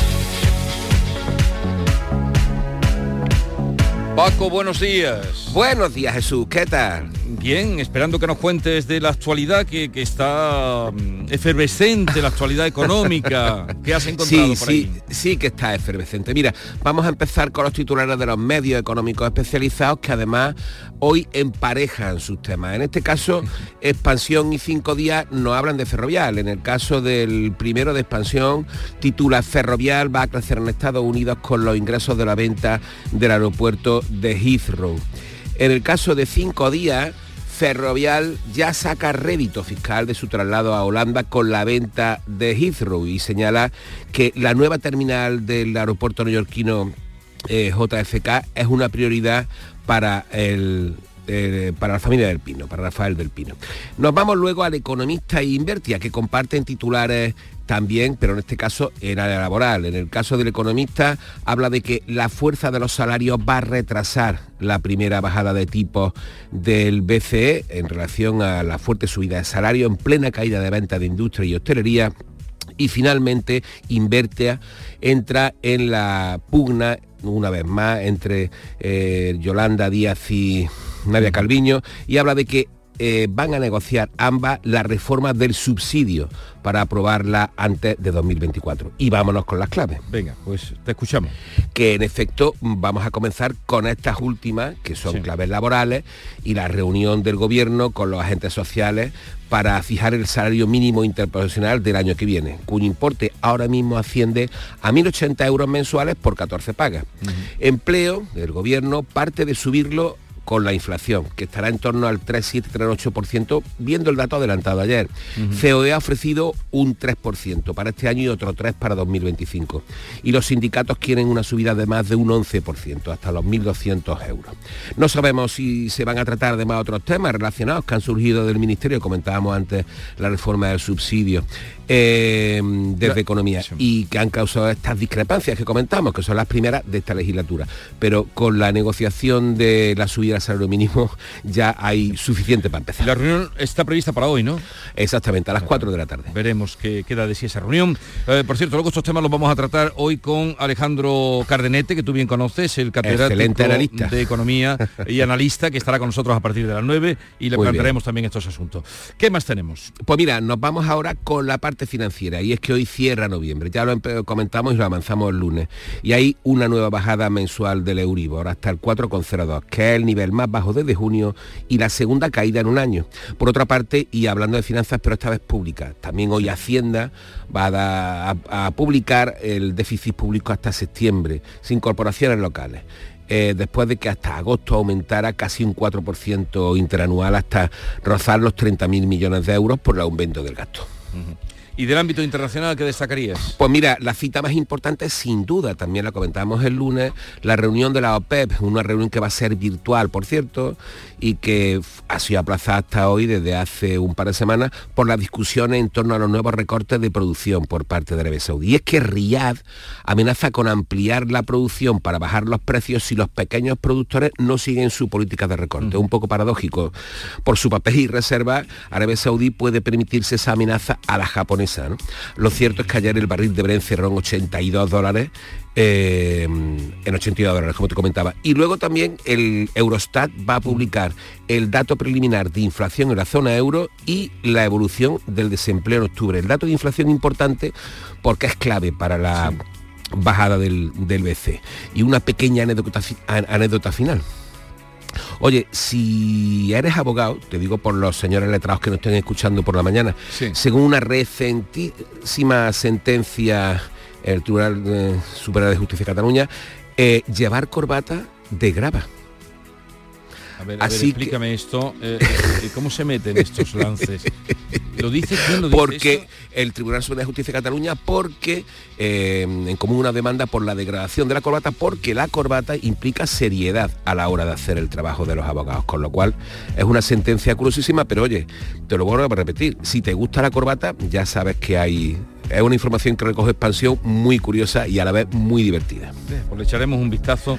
Paco, buenos días. Buenos días, Jesús. ¿Qué tal? Bien, esperando que nos cuentes de la actualidad que, que está mm, efervescente, la actualidad económica. ¿Qué has encontrado Sí, por sí, ahí? sí que está efervescente. Mira, vamos a empezar con los titulares de los medios económicos especializados que además hoy emparejan sus temas. En este caso, Expansión y Cinco Días no hablan de Ferrovial. En el caso del primero de Expansión, titula Ferrovial va a crecer en Estados Unidos con los ingresos de la venta del aeropuerto de Heathrow. En el caso de Cinco Días, Ferrovial ya saca rédito fiscal de su traslado a Holanda con la venta de Heathrow y señala que la nueva terminal del aeropuerto neoyorquino eh, JFK es una prioridad para el eh, para la familia del Pino, para Rafael del Pino. Nos vamos luego al economista e Invertia, que comparten titulares también, pero en este caso en área laboral. En el caso del economista habla de que la fuerza de los salarios va a retrasar la primera bajada de tipos del BCE en relación a la fuerte subida de salario en plena caída de ventas de industria y hostelería Y finalmente, Invertia entra en la pugna una vez más entre eh, Yolanda Díaz y Nadia Calviño y habla de que eh, van a negociar ambas la reforma del subsidio para aprobarla antes de 2024. Y vámonos con las claves. Venga, pues te escuchamos. Que en efecto vamos a comenzar con estas últimas, que son claves laborales, y la reunión del gobierno con los agentes sociales para fijar el salario mínimo interprofesional del año que viene, cuyo importe ahora mismo asciende a 1.080 euros mensuales por 14 pagas. Empleo, el gobierno parte de subirlo con la inflación, que estará en torno al 3,7-3,8%, viendo el dato adelantado ayer. COE ha ofrecido un 3% para este año y otro 3% para 2025. Y los sindicatos quieren una subida de más de un 11%, hasta los 1.200 euros. No sabemos si se van a tratar de más otros temas relacionados que han surgido del Ministerio, comentábamos antes la reforma del subsidio eh, desde Economía y que han causado estas discrepancias que comentamos, que son las primeras de esta legislatura. Pero con la negociación de la subida al salario mínimo ya hay suficiente para empezar. La reunión está prevista para hoy, ¿no? Exactamente, a las 4 de la tarde. Veremos qué queda de sí esa reunión. Eh, por cierto, luego estos temas los vamos a tratar hoy con Alejandro Cardenete, que tú bien conoces, el catedrático analista. de Economía y analista, que estará con nosotros a partir de las 9 y le Muy plantearemos también estos asuntos. ¿Qué más tenemos? Pues mira, nos vamos ahora con la parte financiera y es que hoy cierra noviembre, ya lo comentamos y lo avanzamos el lunes y hay una nueva bajada mensual del Euribor hasta el 4,02, que es el nivel más bajo desde junio y la segunda caída en un año. Por otra parte, y hablando de finanzas, pero esta vez públicas, también hoy Hacienda va a, da- a- a publicar el déficit público hasta septiembre, sin corporaciones locales. eh, después de que hasta agosto aumentara casi un 4% interanual hasta rozar los 30.000 millones de euros por el aumento del gasto. ¿Y del ámbito internacional qué destacarías? Pues mira, la cita más importante sin duda, también la comentamos el lunes, la reunión de la OPEP, una reunión que va a ser virtual, por cierto, y que ha sido aplazada hasta hoy desde hace un par de semanas por las discusiones en torno a los nuevos recortes de producción por parte de Arabia Saudí. Y es que Riyadh amenaza con ampliar la producción para bajar los precios si los pequeños productores no siguen su política de recorte. Un poco paradójico. Por su papel y reserva, Arabia Saudí puede permitirse esa amenaza a la japonesa. ¿No? Lo cierto es que ayer el barril de Brent cerró en 82 dólares, eh, en 82 dólares, como te comentaba. Y luego también el Eurostat va a publicar el dato preliminar de inflación en la zona euro y la evolución del desempleo en octubre. El dato de inflación importante porque es clave para la bajada del, del BC. Y una pequeña anécdota final. Oye, si eres abogado, te digo por los señores letrados que nos estén escuchando por la mañana, según una recentísima sentencia del Tribunal eh, Superior de Justicia de Cataluña, eh, llevar corbata degrava. A ver, a ver, Así que- explícame esto. eh, eh, ¿Cómo se meten estos lances? ¿Lo dice quién lo dice porque esto? el Tribunal Superior de Justicia de Cataluña porque eh, en común una demanda por la degradación de la corbata porque la corbata implica seriedad a la hora de hacer el trabajo de los abogados con lo cual es una sentencia curiosísima pero oye te lo vuelvo a repetir si te gusta la corbata ya sabes que hay es una información que recoge expansión muy curiosa y a la vez muy divertida Pues le echaremos un vistazo.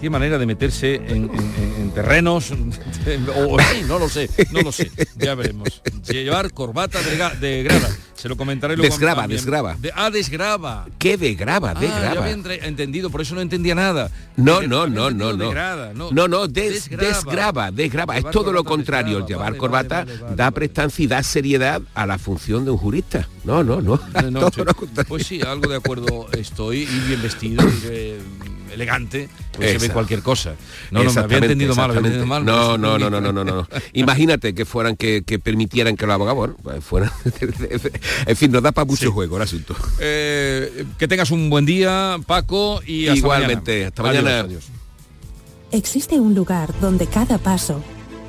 Qué manera de meterse en, en- en- en terrenos, o, sí, no lo sé, no lo sé, ya veremos. Llevar corbata de, de grada, se lo comentaré luego. a- Desgrava, a mi- desgrava. De, ah, desgrava. ¿Qué degrava? Ah, Degrava. ya había entendido, por eso no entendía nada. No, no, no, no, no. degrada, no. No, no, des- desgrava, desgrava. Es todo lo contrario. El desgrava, llevar vale, corbata vale, vale, da prestancia y da seriedad a la función de un jurista. No, no, no. No, no, sí. pues sí, algo de acuerdo estoy y bien vestido, y, eh, elegante, pues se ve cualquier cosa. No, no, me había entendido mal, había entendido mal. No, pues, no, no, no, no, no, no. Imagínate que fueran que, que permitieran que los abogados bueno, pues fueran. en fin, nos da para mucho juego el asunto. Eh, que tengas un buen día, Paco, y hasta Igualmente, mañana. hasta Adiós, mañana. adiós. Existe un lugar donde cada paso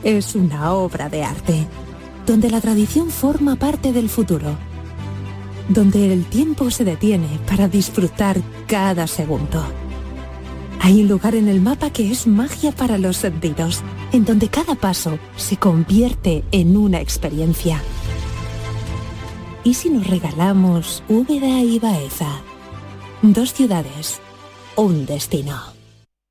es una obra de arte, donde la tradición forma parte del futuro, donde el tiempo se detiene para disfrutar cada segundo. Hay un lugar en el mapa que es magia para los sentidos, en donde cada paso se convierte en una experiencia. ¿Y si nos regalamos Úbeda y Baeza? Dos ciudades, un destino.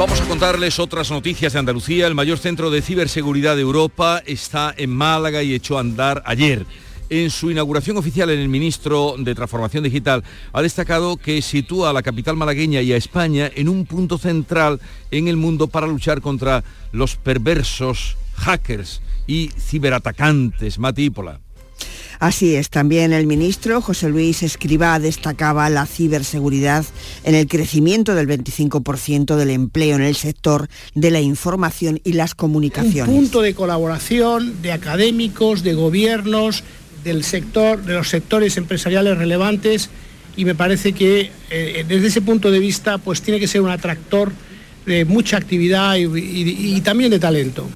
Vamos a contarles otras noticias de Andalucía. El mayor centro de ciberseguridad de Europa está en Málaga y echó a andar ayer. En su inauguración oficial, el ministro de Transformación Digital ha destacado que sitúa a la capital malagueña y a España en un punto central en el mundo para luchar contra los perversos hackers y ciberatacantes. Matípola. Así es, también el ministro José Luis Escribá destacaba la ciberseguridad en el crecimiento del 25% del empleo en el sector de la información y las comunicaciones. Un punto de colaboración de académicos, de gobiernos, del sector, de los sectores empresariales relevantes y me parece que eh, desde ese punto de vista pues tiene que ser un atractor de mucha actividad y también de talento.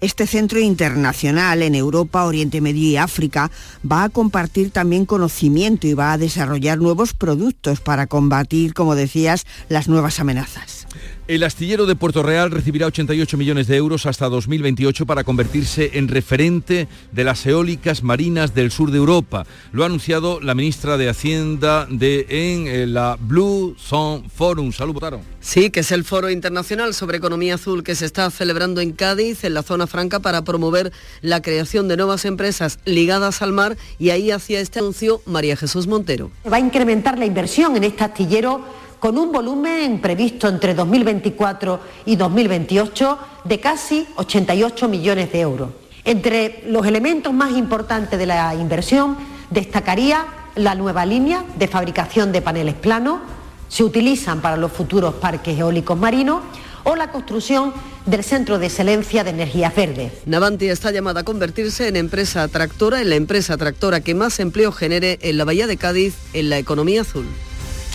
Este centro internacional en Europa, Oriente Medio y África va a compartir también conocimiento y va a desarrollar nuevos productos para combatir, como decías, las nuevas amenazas. El astillero de Puerto Real recibirá 88 millones de euros hasta 2028 para convertirse en referente de las eólicas marinas del sur de Europa. Lo ha anunciado la ministra de Hacienda de, en eh, la Blue Zone Forum. Salud, Botaro. Sí, que es el foro internacional sobre economía azul que se está celebrando en Cádiz, en la zona franca, para promover la creación de nuevas empresas ligadas al mar y ahí hacía este anuncio María Jesús Montero. Va a incrementar la inversión en este astillero con un volumen previsto entre 2024 y 2028 de casi 88 millones de euros. Entre los elementos más importantes de la inversión destacaría la nueva línea de fabricación de paneles planos, se utilizan para los futuros parques eólicos marinos o la construcción del Centro de Excelencia de Energías Verdes. Navanti está llamada a convertirse en empresa tractora, en la empresa tractora que más empleo genere en la Bahía de Cádiz en la economía azul.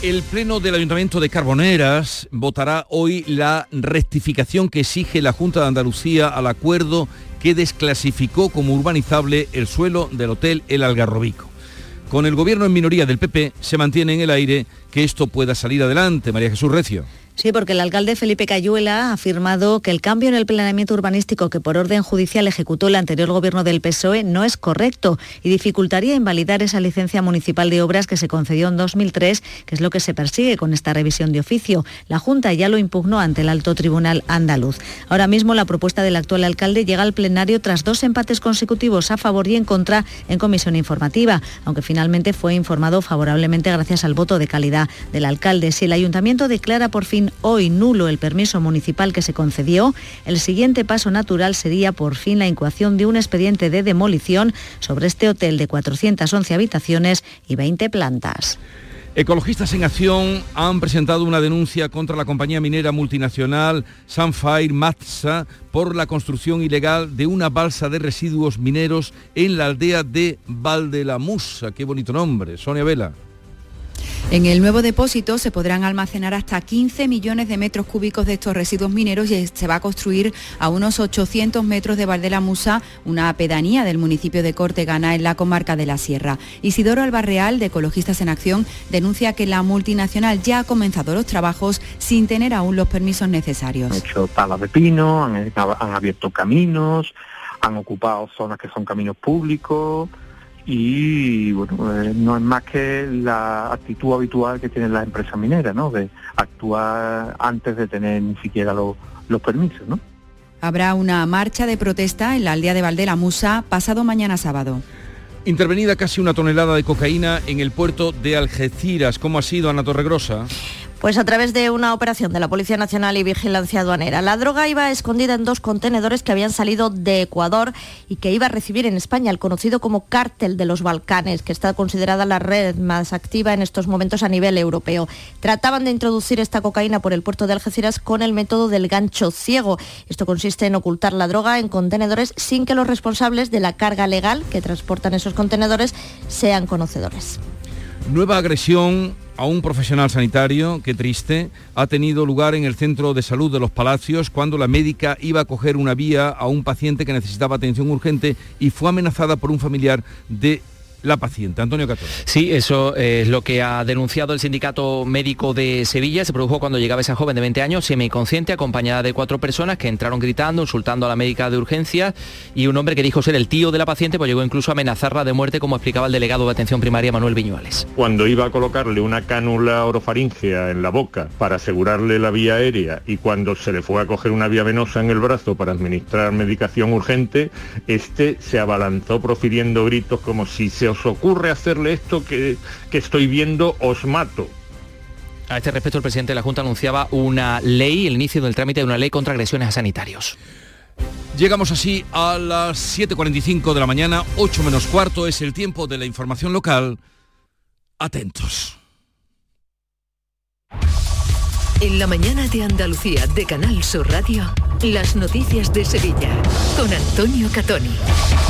El Pleno del Ayuntamiento de Carboneras votará hoy la rectificación que exige la Junta de Andalucía al acuerdo que desclasificó como urbanizable el suelo del Hotel El Algarrobico. Con el gobierno en minoría del PP se mantiene en el aire que esto pueda salir adelante. María Jesús Recio. Sí, porque el alcalde Felipe Cayuela ha afirmado que el cambio en el planeamiento urbanístico que por orden judicial ejecutó el anterior gobierno del PSOE no es correcto y dificultaría invalidar esa licencia municipal de obras que se concedió en 2003, que es lo que se persigue con esta revisión de oficio. La Junta ya lo impugnó ante el Alto Tribunal andaluz. Ahora mismo la propuesta del actual alcalde llega al plenario tras dos empates consecutivos a favor y en contra en comisión informativa, aunque finalmente fue informado favorablemente gracias al voto de calidad del alcalde. Si el ayuntamiento declara por fin hoy nulo el permiso municipal que se concedió, el siguiente paso natural sería por fin la incoación de un expediente de demolición sobre este hotel de 411 habitaciones y 20 plantas. Ecologistas en Acción han presentado una denuncia contra la compañía minera multinacional Sunfire Matza por la construcción ilegal de una balsa de residuos mineros en la aldea de Valdelamusa. Qué bonito nombre, Sonia Vela. En el nuevo depósito se podrán almacenar hasta 15 millones de metros cúbicos de estos residuos mineros y se va a construir a unos 800 metros de Valdelamusa, una pedanía del municipio de Cortegana en la comarca de la Sierra. Isidoro Albarreal, de Ecologistas en Acción, denuncia que la multinacional ya ha comenzado los trabajos sin tener aún los permisos necesarios. Han hecho talas de pino, han abierto caminos, han ocupado zonas que son caminos públicos y bueno, eh, no es más que la actitud habitual que tienen las empresas mineras, ¿no? De actuar antes de tener ni siquiera los, los permisos, ¿no? Habrá una marcha de protesta en la aldea de Valdelamusa pasado mañana sábado. Intervenida casi una tonelada de cocaína en el puerto de Algeciras. ¿Cómo ha sido, Ana Torregrosa? Pues a través de una operación de la Policía Nacional y Vigilancia Aduanera. La droga iba escondida en dos contenedores que habían salido de Ecuador y que iba a recibir en España el conocido como cártel de los Balcanes, que está considerada la red más activa en estos momentos a nivel europeo. Trataban de introducir esta cocaína por el puerto de Algeciras con el método del gancho ciego. Esto consiste en ocultar la droga en contenedores sin que los responsables de la carga legal que transportan esos contenedores sean conocedores. Nueva agresión a un profesional sanitario, qué triste, ha tenido lugar en el centro de salud de los Palacios cuando la médica iba a coger una vía a un paciente que necesitaba atención urgente y fue amenazada por un familiar de la paciente. Antonio Catón. Sí, eso es lo que ha denunciado el Sindicato Médico de Sevilla. Se produjo cuando llegaba esa joven de 20 años, semiconsciente, acompañada de cuatro personas que entraron gritando, insultando a la médica de urgencia y un hombre que dijo ser el tío de la paciente, pues llegó incluso a amenazarla de muerte, como explicaba el delegado de atención primaria Manuel Viñuales. Cuando iba a colocarle una cánula orofaringea en la boca para asegurarle la vía aérea y cuando se le fue a coger una vía venosa en el brazo para administrar medicación urgente, este se abalanzó profiriendo gritos como si se os ocurre hacerle esto que, que estoy viendo, os mato. A este respecto, el presidente de la Junta anunciaba una ley, el inicio del trámite de una ley contra agresiones a sanitarios. Llegamos así a las 7.45 de la mañana, 8 menos cuarto es el tiempo de la información local. Atentos. En la mañana de Andalucía de Canal Sur Radio, las noticias de Sevilla con Antonio Catoni.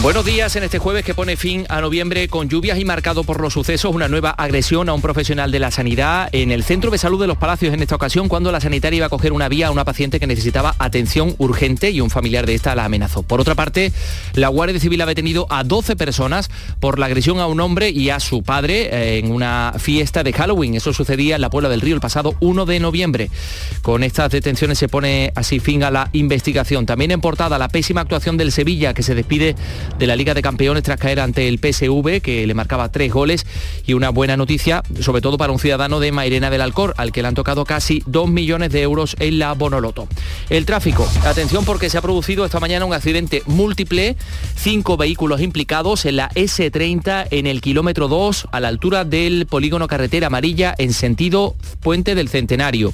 Buenos días en este jueves que pone fin a noviembre con lluvias y marcado por los sucesos una nueva agresión a un profesional de la sanidad en el centro de salud de los Palacios en esta ocasión cuando la sanitaria iba a coger una vía a una paciente que necesitaba atención urgente y un familiar de esta la amenazó. Por otra parte, la Guardia Civil ha detenido a 12 personas por la agresión a un hombre y a su padre eh, en una fiesta de Halloween. Eso sucedía en la Puebla del Río el pasado 1 de noviembre. Con estas detenciones se pone así fin a la investigación. También en portada la pésima actuación del Sevilla que se despide de la Liga de Campeones tras caer ante el PSV que le marcaba tres goles y una buena noticia sobre todo para un ciudadano de Mairena del Alcor al que le han tocado casi 2 millones de euros en la Bonoloto. El tráfico, atención porque se ha producido esta mañana un accidente múltiple, cinco vehículos implicados en la S30 en el kilómetro 2 a la altura del polígono carretera amarilla en sentido Puente del Centenario.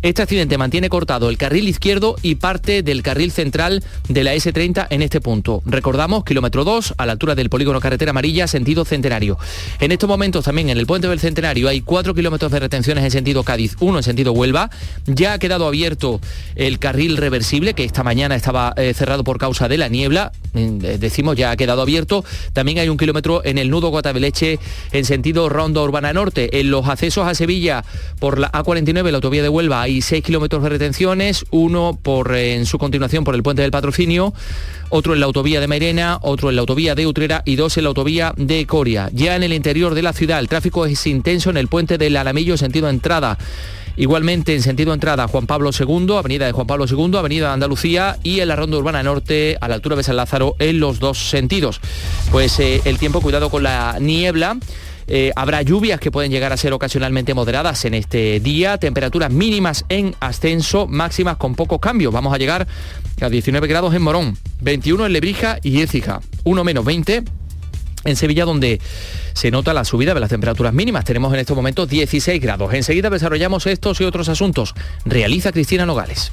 Este accidente mantiene cortado el carril izquierdo y parte del carril central de la S30 en este punto. Recordamos, kilómetro 2, a la altura del polígono carretera amarilla, sentido centenario. En estos momentos también en el puente del centenario hay 4 kilómetros de retenciones en sentido Cádiz, 1 en sentido Huelva. Ya ha quedado abierto el carril reversible, que esta mañana estaba eh, cerrado por causa de la niebla. Eh, decimos, ya ha quedado abierto. También hay un kilómetro en el nudo Guataveleche en sentido Ronda Urbana Norte. En los accesos a Sevilla por la A49, la autovía de Huelva, hay 6 kilómetros de retenciones, uno por, eh, en su continuación por el puente del patrocinio, otro en la autovía de Mairena, otro en la autovía de Utrera y dos en la autovía de Coria. Ya en el interior de la ciudad el tráfico es intenso en el puente del Alamillo sentido entrada. Igualmente en sentido entrada Juan Pablo II, Avenida de Juan Pablo II, Avenida de Andalucía y en la Ronda Urbana Norte a la altura de San Lázaro en los dos sentidos. Pues eh, el tiempo, cuidado con la niebla. Eh, habrá lluvias que pueden llegar a ser ocasionalmente moderadas en este día, temperaturas mínimas en ascenso, máximas con pocos cambios. Vamos a llegar a 19 grados en Morón, 21 en Lebrija y Écija, 1 menos 20 en Sevilla donde se nota la subida de las temperaturas mínimas. Tenemos en estos momentos 16 grados. Enseguida desarrollamos estos y otros asuntos. Realiza Cristina Nogales.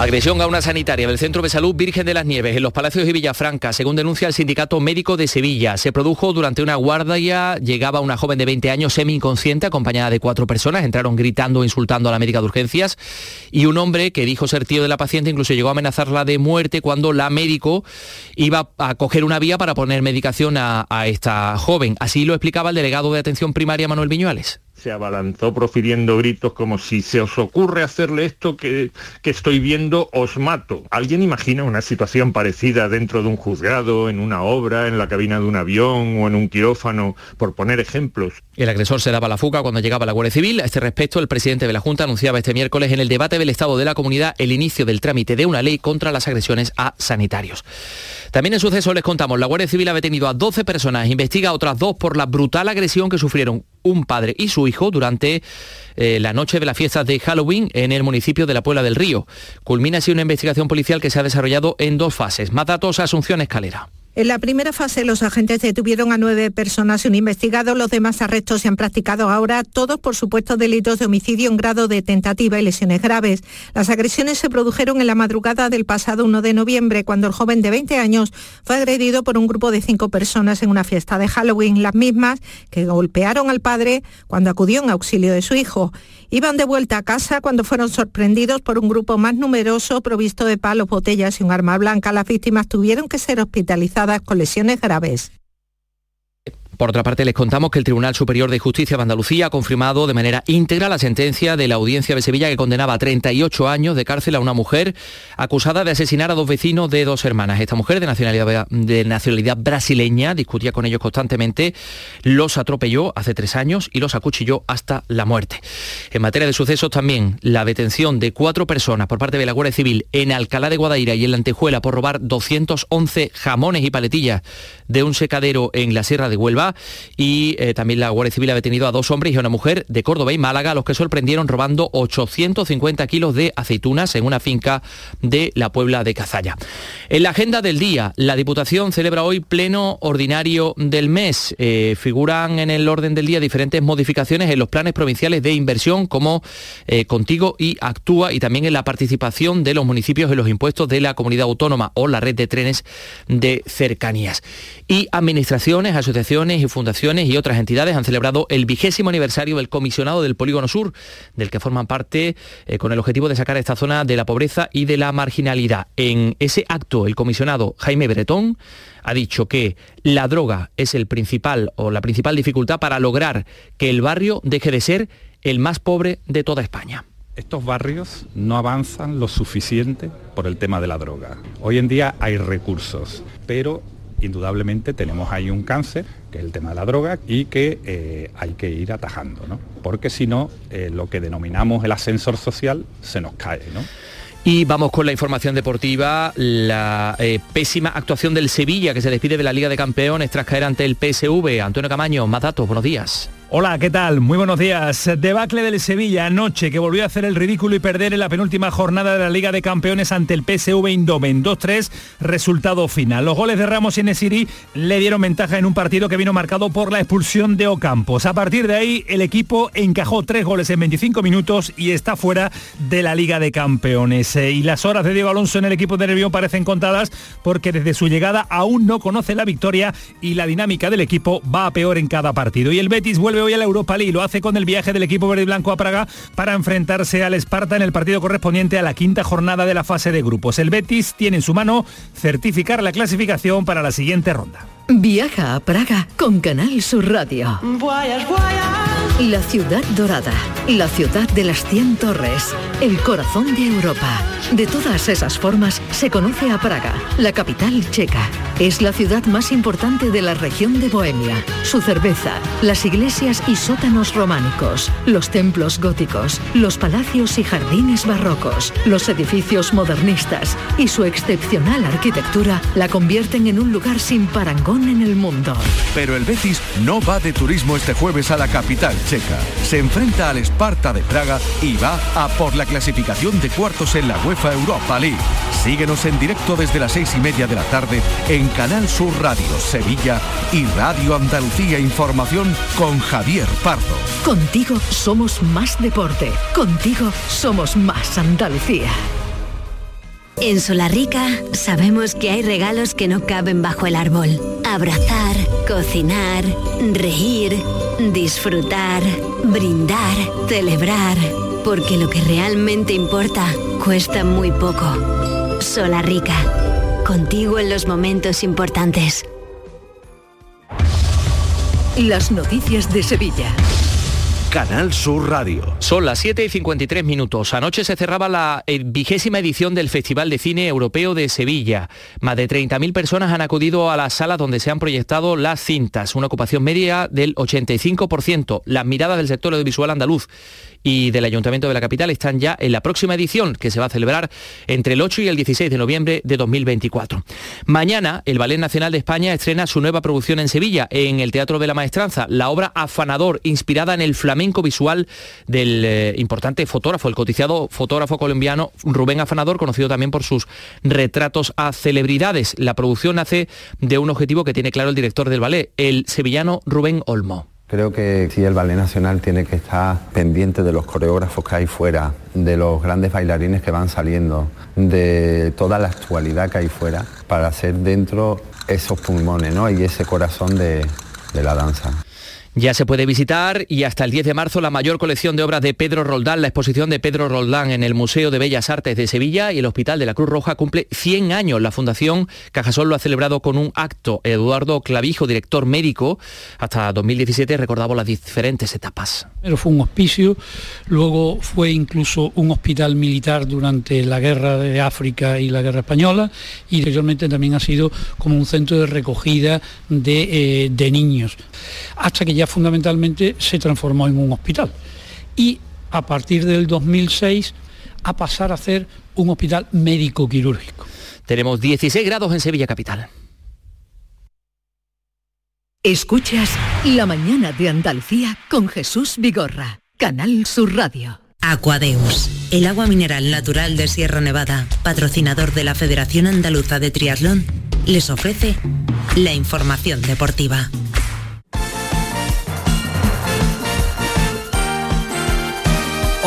Agresión a una sanitaria del Centro de Salud Virgen de las Nieves en los Palacios de Villafranca, según denuncia el Sindicato Médico de Sevilla. Se produjo durante una guardia, llegaba una joven de 20 años semi-inconsciente acompañada de cuatro personas, entraron gritando, insultando a la médica de urgencias y un hombre que dijo ser tío de la paciente incluso llegó a amenazarla de muerte cuando la médico iba a coger una vía para poner medicación a, a esta joven. Así lo explicaba el delegado de atención primaria Manuel Viñuales se abalanzó profiriendo gritos como si se os ocurre hacerle esto que, que, estoy viendo, os mato. ¿Alguien imagina una situación parecida dentro de un juzgado, en una obra, en la cabina de un avión o en un quirófano, por poner ejemplos? El agresor se daba la fuga cuando llegaba la Guardia Civil. A este respecto, el presidente de la Junta anunciaba este miércoles en el debate del Estado de la Comunidad el inicio del trámite de una ley contra las agresiones a sanitarios. También en suceso les contamos, la Guardia Civil ha detenido a 12 personas, investiga a otras dos por la brutal agresión que sufrieron un padre y su hijo durante eh, la noche de las fiestas de Halloween en el municipio de la Puebla del Río. Culmina así una investigación policial que se ha desarrollado en dos fases. Más datos, Asunción Escalera. En la primera fase los agentes detuvieron a nueve personas y un investigado. Los demás arrestos se han practicado ahora, todos por supuestos delitos de homicidio en grado de tentativa y lesiones graves. Las agresiones se produjeron en la madrugada del pasado 1 de noviembre, cuando el joven de 20 años fue agredido por un grupo de cinco personas en una fiesta de Halloween, las mismas que golpearon al padre cuando acudió en auxilio de su hijo. Iban de vuelta a casa cuando fueron sorprendidos por un grupo más numeroso provisto de palos, botellas y un arma blanca. Las víctimas tuvieron que ser hospitalizadas con lesiones graves. Por otra parte, les contamos que el Tribunal Superior de Justicia de Andalucía ha confirmado de manera íntegra la sentencia de la Audiencia de Sevilla que condenaba a 38 años de cárcel a una mujer acusada de asesinar a dos vecinos de dos hermanas. Esta mujer de nacionalidad, brasileña discutía con ellos constantemente, los atropelló hace tres años y los acuchilló hasta la muerte. En materia de sucesos también, la detención de cuatro personas por parte de la Guardia Civil en Alcalá de Guadaira y en la Antejuela por robar 211 jamones y paletillas de un secadero en la Sierra de Huelva y eh, también la Guardia Civil ha detenido a dos hombres y a una mujer de Córdoba y Málaga, los que sorprendieron robando 850 kilos de aceitunas en una finca de la Puebla de Cazalla. En la agenda del día, la Diputación celebra hoy pleno ordinario del mes. Eh, figuran en el orden del día diferentes modificaciones en los planes provinciales de inversión como eh, Contigo y Actúa y también en la participación de los municipios en los impuestos de la comunidad autónoma o la red de trenes de cercanías. Y administraciones, asociaciones y fundaciones y otras entidades han celebrado el vigésimo aniversario del comisionado del Polígono Sur, del que forman parte eh, con el objetivo de sacar esta zona de la pobreza y de la marginalidad. En ese acto, el comisionado Jaime Bretón ha dicho que la droga es el principal o la principal dificultad para lograr que el barrio deje de ser el más pobre de toda España. Estos barrios no avanzan lo suficiente por el tema de la droga. Hoy en día hay recursos, pero indudablemente tenemos ahí un cáncer, que es el tema de la droga, y que eh, hay que ir atajando, ¿no? Porque si no, eh, lo que denominamos el ascensor social se nos cae, ¿no? Y vamos con la información deportiva, la eh, pésima actuación del Sevilla que se despide de la Liga de Campeones tras caer ante el PSV. Antonio Camaño, más datos, buenos días. Hola, ¿qué tal? Muy buenos días. Debacle del Sevilla anoche que volvió a hacer el ridículo y perder en la penúltima jornada de la Liga de Campeones ante el PSV Eindhoven. 2-3, resultado final. Los goles de Ramos y Nesiri le dieron ventaja en un partido que vino marcado por la expulsión de Ocampos. A partir de ahí, el equipo encajó tres goles en 25 minutos y está fuera de la Liga de Campeones. Eh, y las horas de Diego Alonso en el equipo de Nervión parecen contadas porque desde su llegada aún no conoce la victoria y la dinámica del equipo va a peor en cada partido. Y el Betis vuelve hoy a la Europa League. Lo hace con el viaje del equipo verde y blanco a Praga para enfrentarse al Esparta en el partido correspondiente a la quinta jornada de la fase de grupos. El Betis tiene en su mano certificar la clasificación para la siguiente ronda. Viaja a Praga con Canal Sur Radio. La ciudad dorada, la ciudad de las 100 torres, el corazón de Europa. De todas esas formas se conoce a Praga, la capital checa. Es la ciudad más importante de la región de Bohemia. Su cerveza, las iglesias y sótanos románicos, los templos góticos, los palacios y jardines barrocos, los edificios modernistas y su excepcional arquitectura la convierten en un lugar sin parangón en el mundo. Pero el Betis no va de turismo este jueves a la capital checa. Se enfrenta al Esparta de Praga y va a por la clasificación de cuartos en la UEFA Europa League. Síguenos en directo desde las seis y media de la tarde en Canal Sur Radio Sevilla y Radio Andalucía Información con Javier Pardo. Contigo somos más deporte. Contigo somos más Andalucía. En Solarrica sabemos que hay regalos que no caben bajo el árbol. Abrazar, cocinar, reír, disfrutar, brindar, celebrar. Porque lo que realmente importa cuesta muy poco. Solarrica. Contigo en los momentos importantes. Las noticias de Sevilla. Canal Sur Radio. Son las 7 y 53 minutos. Anoche se cerraba la eh, vigésima edición del Festival de Cine Europeo de Sevilla. Más de 30.000 personas han acudido a la sala donde se han proyectado las cintas, una ocupación media del 85%. Las miradas del sector audiovisual andaluz y del Ayuntamiento de la Capital están ya en la próxima edición que se va a celebrar entre el 8 y el 16 de noviembre de 2024. Mañana el Ballet Nacional de España estrena su nueva producción en Sevilla, en el Teatro de la Maestranza, la obra Afanador, inspirada en el flamenco visual del eh, importante fotógrafo, el cotizado fotógrafo colombiano Rubén Afanador, conocido también por sus retratos a celebridades. La producción nace de un objetivo que tiene claro el director del ballet, el sevillano Rubén Olmo. Creo que sí, el Ballet Nacional tiene que estar pendiente de los coreógrafos que hay fuera, de los grandes bailarines que van saliendo, de toda la actualidad que hay fuera, para hacer dentro esos pulmones ¿no? y ese corazón de, de la danza. Ya se puede visitar y hasta el 10 de marzo la mayor colección de obras de Pedro Roldán, la exposición de Pedro Roldán en el Museo de Bellas Artes de Sevilla y el Hospital de la Cruz Roja cumple 100 años. La Fundación Cajasol lo ha celebrado con un acto. Eduardo Clavijo, director médico, hasta 2017 recordaba las diferentes etapas. Pero fue un hospicio, luego fue incluso un hospital militar durante la guerra de África y la guerra española y anteriormente también ha sido como un centro de recogida de, eh, de niños. Hasta que ya fundamentalmente se transformó en un hospital. Y a partir del 2006 a pasar a ser un hospital médico-quirúrgico. Tenemos 16 grados en Sevilla Capital. Escuchas La mañana de Andalucía con Jesús Vigorra, Canal Sur Radio. Aquadeus, el agua mineral natural de Sierra Nevada, patrocinador de la Federación Andaluza de Triatlón, les ofrece la información deportiva.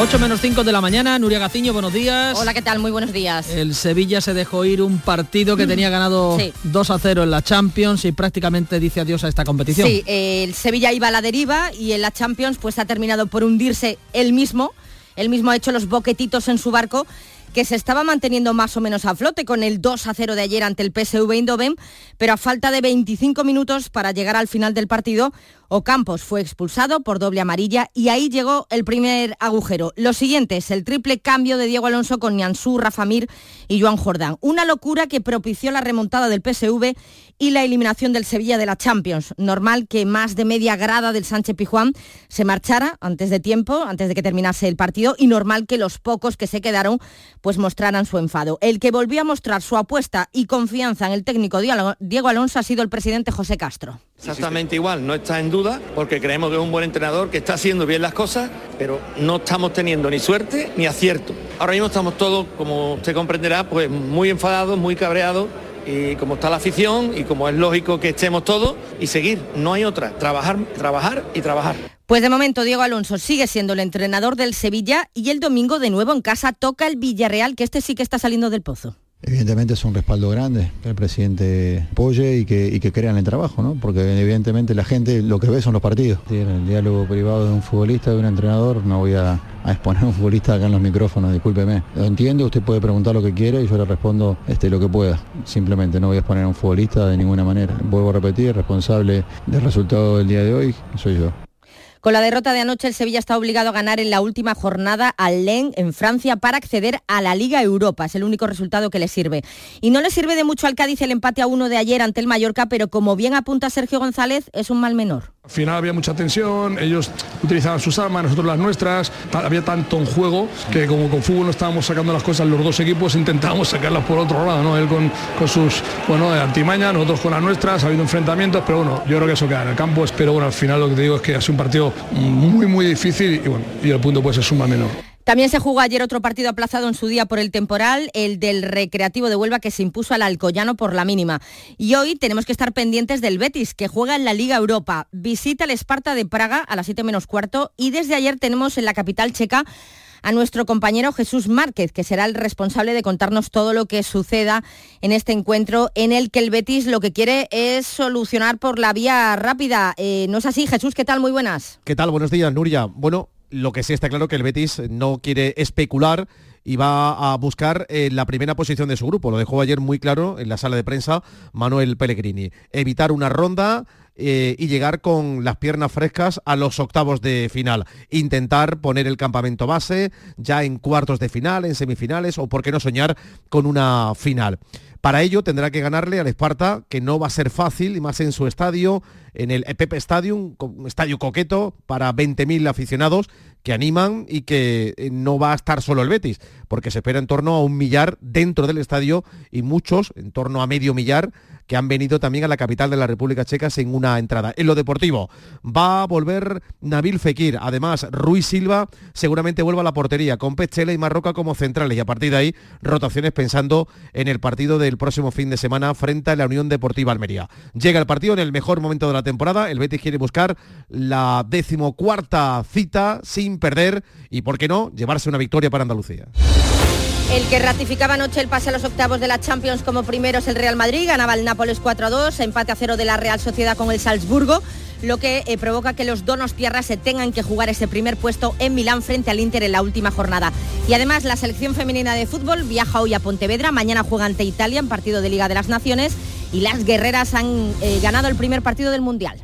8 menos 5 de la mañana, Nuria Gaciño, buenos días. Hola, ¿qué tal? Muy buenos días. El Sevilla se dejó ir un partido que tenía ganado 2 a 0 en la Champions y prácticamente dice adiós a esta competición. Sí, el Sevilla iba a la deriva y en la Champions pues ha terminado por hundirse él mismo. Él mismo ha hecho los boquetitos en su barco que se estaba manteniendo más o menos a flote con el 2 a 0 de ayer ante el PSV Eindhoven, pero a falta de 25 minutos para llegar al final del partido, Ocampos fue expulsado por doble amarilla y ahí llegó el primer agujero. Lo siguiente es el triple cambio de Diego Alonso con Niansú, Rafa Mir y Joan Jordán. Una locura que propició la remontada del PSV y la eliminación del Sevilla de la Champions. Normal que más de media grada del Sánchez Pijuán se marchara antes de tiempo, antes de que terminase el partido, y normal que los pocos que se quedaron pues mostraran su enfado. El que volvió a mostrar su apuesta y confianza en el técnico Diego Alonso ha sido el presidente José Castro. Exactamente igual, no está en duda porque creemos que es un buen entrenador que está haciendo bien las cosas, pero no estamos teniendo ni suerte ni acierto. Ahora mismo estamos todos, como usted comprenderá, pues muy enfadados, muy cabreados y como está la afición y como es lógico que estemos todos y seguir, no hay otra, trabajar, trabajar y trabajar. Pues de momento Diego Alonso sigue siendo el entrenador del Sevilla y el domingo de nuevo en casa toca el Villarreal, que este sí que está saliando del pozo. Evidentemente es un respaldo grande que el presidente apoye y que, y que crea en el trabajo, ¿no? porque evidentemente la gente lo que ve son los partidos. En el diálogo privado de un futbolista, de un entrenador, no voy a, exponer a un futbolista acá en los micrófonos, discúlpeme. Lo entiendo, usted puede preguntar lo que quiere y yo le respondo este, lo que pueda. Simplemente no voy a exponer a un futbolista de ninguna manera. Vuelvo a repetir, responsable del resultado del día de hoy soy yo. Con la derrota de anoche, el Sevilla está obligado a ganar en la última jornada al Lens en Francia para acceder a la Liga Europa. Es el único resultado que le sirve. Y no le sirve de mucho al Cádiz el empate a uno de ayer ante el Mallorca, pero como bien apunta Sergio González, es un mal menor. Al final había mucha tensión, ellos utilizaban sus armas, nosotros las nuestras, había tanto en juego que como con fútbol no estábamos sacando las cosas, los dos equipos intentábamos sacarlas por otro lado, ¿no? Él con, sus, bueno, de nosotros con las nuestras, ha habido enfrentamientos, pero bueno, yo creo que eso queda en el campo, pero bueno, al final lo que te digo es que ha sido un partido muy, muy difícil y bueno, y el punto pues es suma menor. También se jugó ayer otro partido aplazado en su día por el temporal, el del Recreativo de Huelva que se impuso al Alcoyano por la mínima. Y hoy tenemos que estar pendientes del Betis, que juega en la Liga Europa. Visita el Esparta de Praga a las 7 menos cuarto y desde ayer tenemos en la capital checa a nuestro compañero Jesús Márquez, que será el responsable de contarnos todo lo que suceda en este encuentro en el que el Betis lo que quiere es solucionar por la vía rápida. Eh, ¿No es así, Jesús? ¿Qué tal? Muy buenas. ¿Qué tal? Buenos días, Nuria. Bueno, lo que sí está claro que el Betis no quiere especular y va a buscar eh, la primera posición de su grupo. Lo dejó ayer muy claro en la sala de prensa Manuel Pellegrini. Evitar una ronda eh, y llegar con las piernas frescas a los octavos de final. Intentar poner el campamento base ya en cuartos de final, en semifinales o por qué no soñar con una final. Para ello tendrá que ganarle al Esparta, que no va a ser fácil, y más en su estadio, en el Pepe Stadium, un estadio coqueto para 20.000 aficionados que animan y que eh, no va a estar solo el Betis, porque se espera en torno a un millar dentro del estadio y muchos, en torno a medio millar, que han venido también a la capital de la República Checa sin una entrada. En lo deportivo, va a volver Nabil Fekir. Además, Ruiz Silva seguramente vuelva a la portería, con Pechela y Marroca como centrales. Y a partir de ahí, rotaciones pensando en el partido del próximo fin de semana frente a la Unión Deportiva Almería. Llega el partido en el mejor momento de temporada. El Betis quiere buscar la decimocuarta cita sin perder y, ¿por qué no?, llevarse una victoria para Andalucía. El que ratificaba anoche el pase a los octavos de la Champions como primero es el Real Madrid, ganaba el Nápoles 4-2, empate a cero de la Real Sociedad con el Salzburgo, lo que eh, provoca que los donos tierras se tengan que jugar ese primer puesto en Milán frente al Inter en la última jornada. Y además la selección femenina de fútbol viaja hoy a Pontevedra, mañana juega ante Italia en partido de Liga de las Naciones y las guerreras han eh, ganado el primer partido del Mundial.